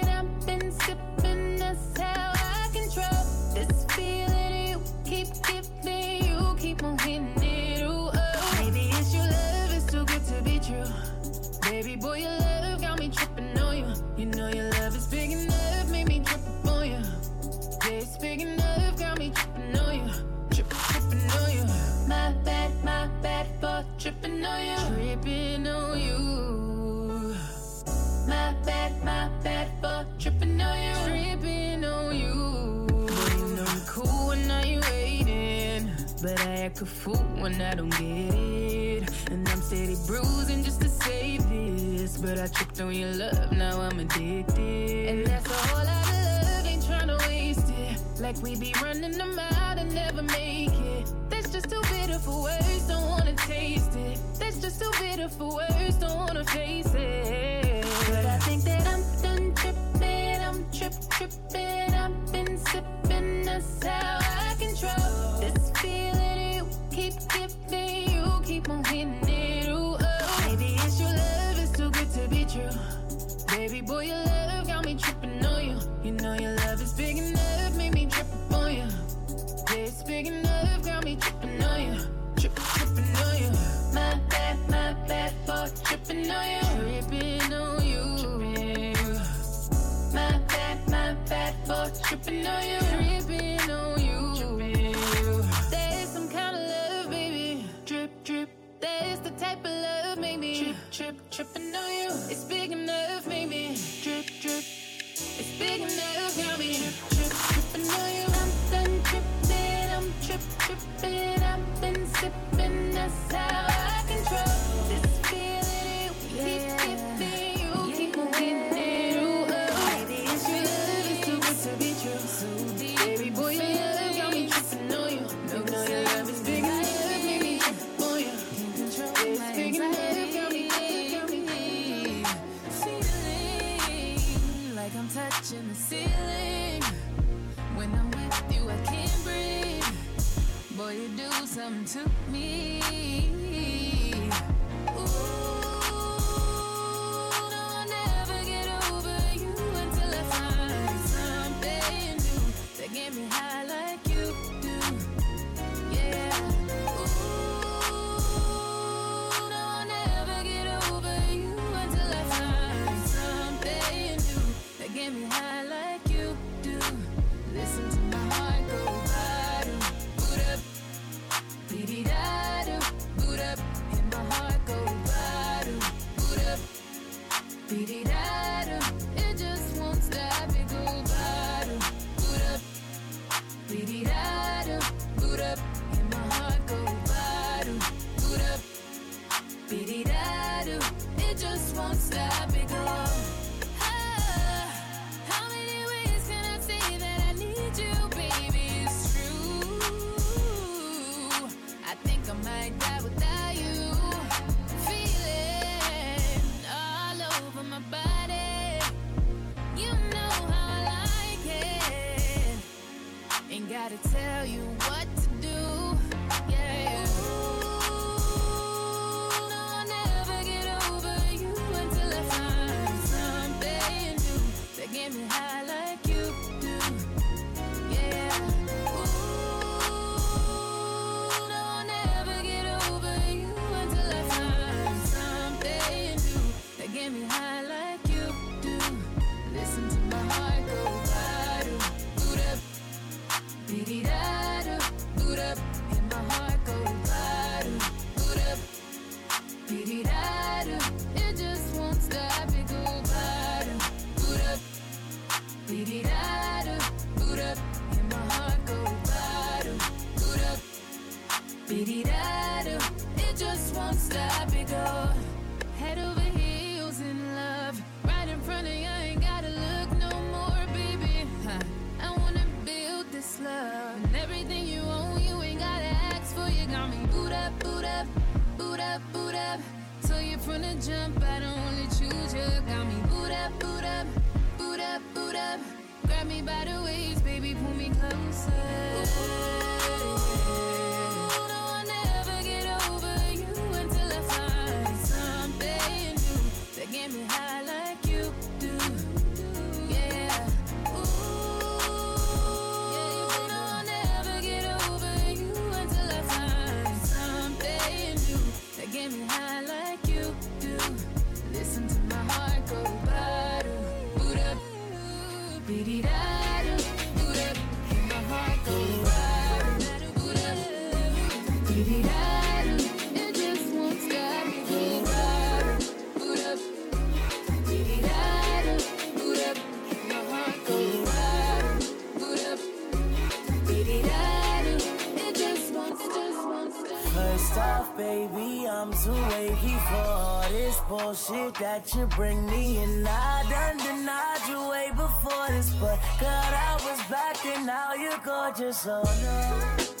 for tripping on you. Tripping on you. My bad, my bad for tripping on you. Tripping on you. You know I'm cool when now you waiting. But I act a fool when I don't get it. And I'm steady bruising just to save this. But I tripped on your love, now I'm addicted. And that's a whole lot of love, ain't tryna waste it. Like we be running them out and never make it. Too bitter for words, don't wanna taste it. That's just too bitter for words, don't wanna face it. But I think that I'm done tripping, I'm trip tripping, I've been sipping, that's how I control on you. Tripping on you. My bad, my bad for tripping on you. by the baby, pull me closer. on shit that you bring me, and I done denied you way before this, but God, I was back and now you're gorgeous, oh no.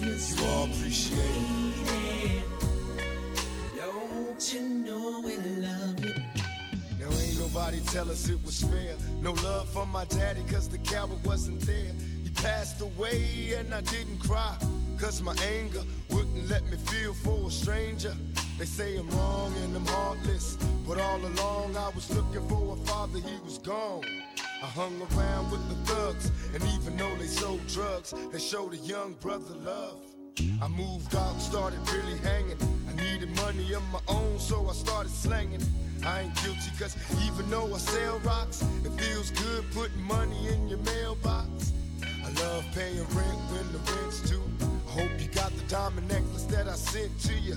you, all appreciate it. Don't you know we love you? Now ain't nobody tell us it was fair. No love for my daddy, cause the coward wasn't there. He passed away and I didn't cry. Cause my anger wouldn't let me feel for a stranger. They say I'm wrong and I'm heartless. But all along I was looking for a father, he was gone. I hung around with the thugs, and even though they sold drugs, they showed a young brother love. I moved out, started really hanging. I needed money of my own, so I started slanging. I ain't guilty, cause even though I sell rocks, it feels good putting money in your mailbox. I love paying rent when the rent's due. I hope you got the diamond necklace that I sent to you.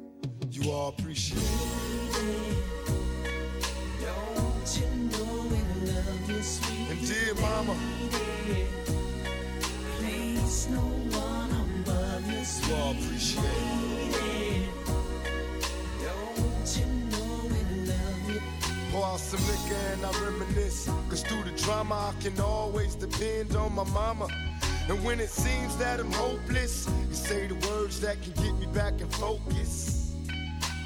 You all appreciate it. Don't you know we love you, sweet And dear mama, Place no one above you, you all appreciate it. Don't you know we love you? Pour out some liquor and I reminisce. Cause through the drama, I can always depend on my mama. And when it seems that I'm hopeless, you say the words that can get me back in focus.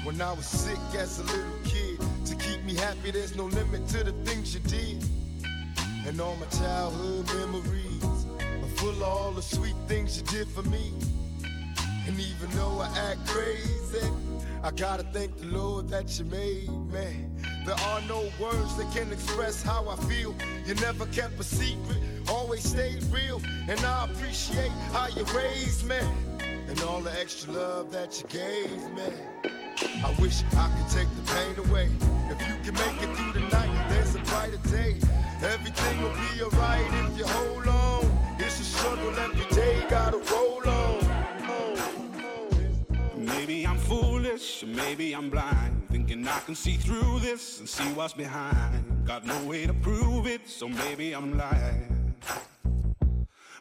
When I was sick as a little kid, to keep me happy, there's no limit to the things you did. And all my childhood memories are full of all the sweet things you did for me. And even though I act crazy, I gotta thank the Lord that you made me. There are no words that can express how I feel. You never kept a secret, always stayed real. And I appreciate how you raised me. And all the extra love that you gave me. I wish I could take the pain away. If you can make it through the night, there's a brighter day. Everything will be alright if you hold on. It's a struggle every day, gotta roll on. Maybe I'm foolish, maybe I'm blind. Thinking I can see through this and see what's behind. Got no way to prove it, so maybe I'm lying.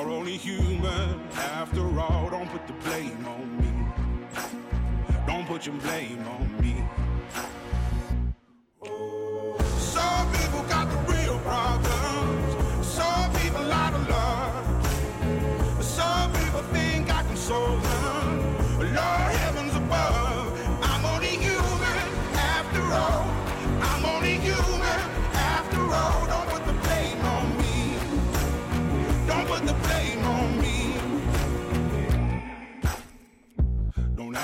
you're only human after all. Don't put the blame on me. Don't put your blame on me. Some people got the real problems. Some people out of love. Some people think I can solve them.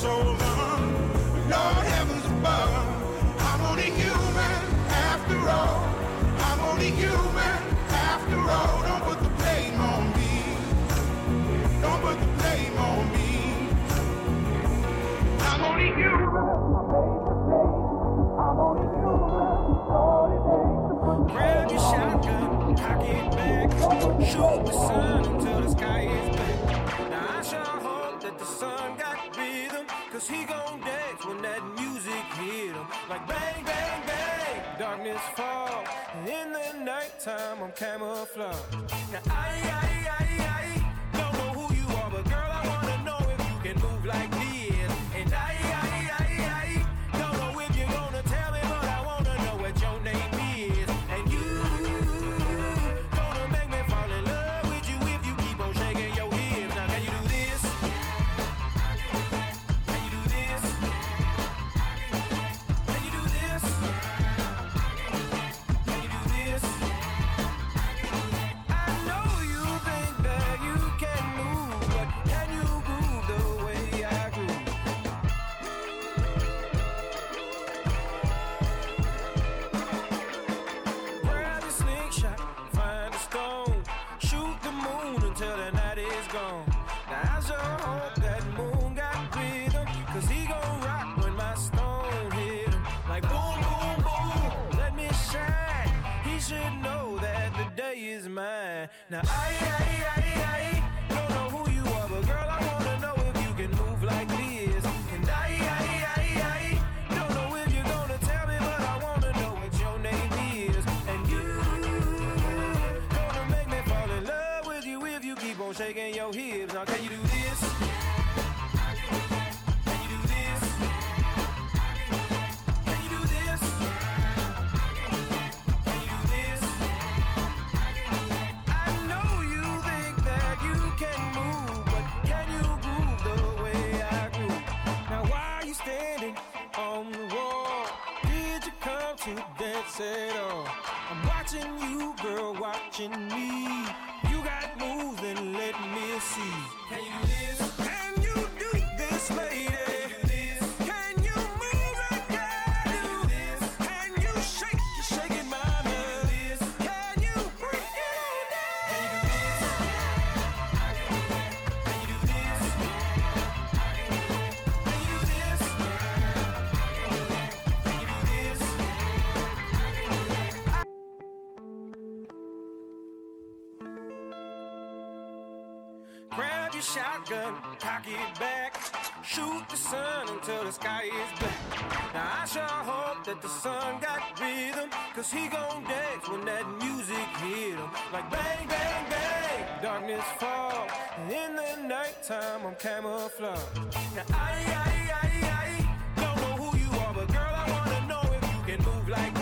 Solve them. Lord heavens above. I'm only human after all. I'm only human after all. Don't put the blame on me. Don't put the blame on me. I'm only human. I'm only human. Shotgun, back, shoot the sun until the sky is black. Now I hope that the sun got rhythm, cause he gon' dance when that music hit him. Like bang, bang, bang, darkness fall, in the nighttime I'm camouflage. Now I, I, I, I, Now I shotgun, cock it back. Shoot the sun until the sky is black. Now I sure hope that the sun got rhythm. Cause he gon' dance when that music hit him. Like bang, bang, bang. Darkness fall. And in the nighttime, I'm camouflage. Now I, I, I, I don't know who you are, but girl, I wanna know if you can move like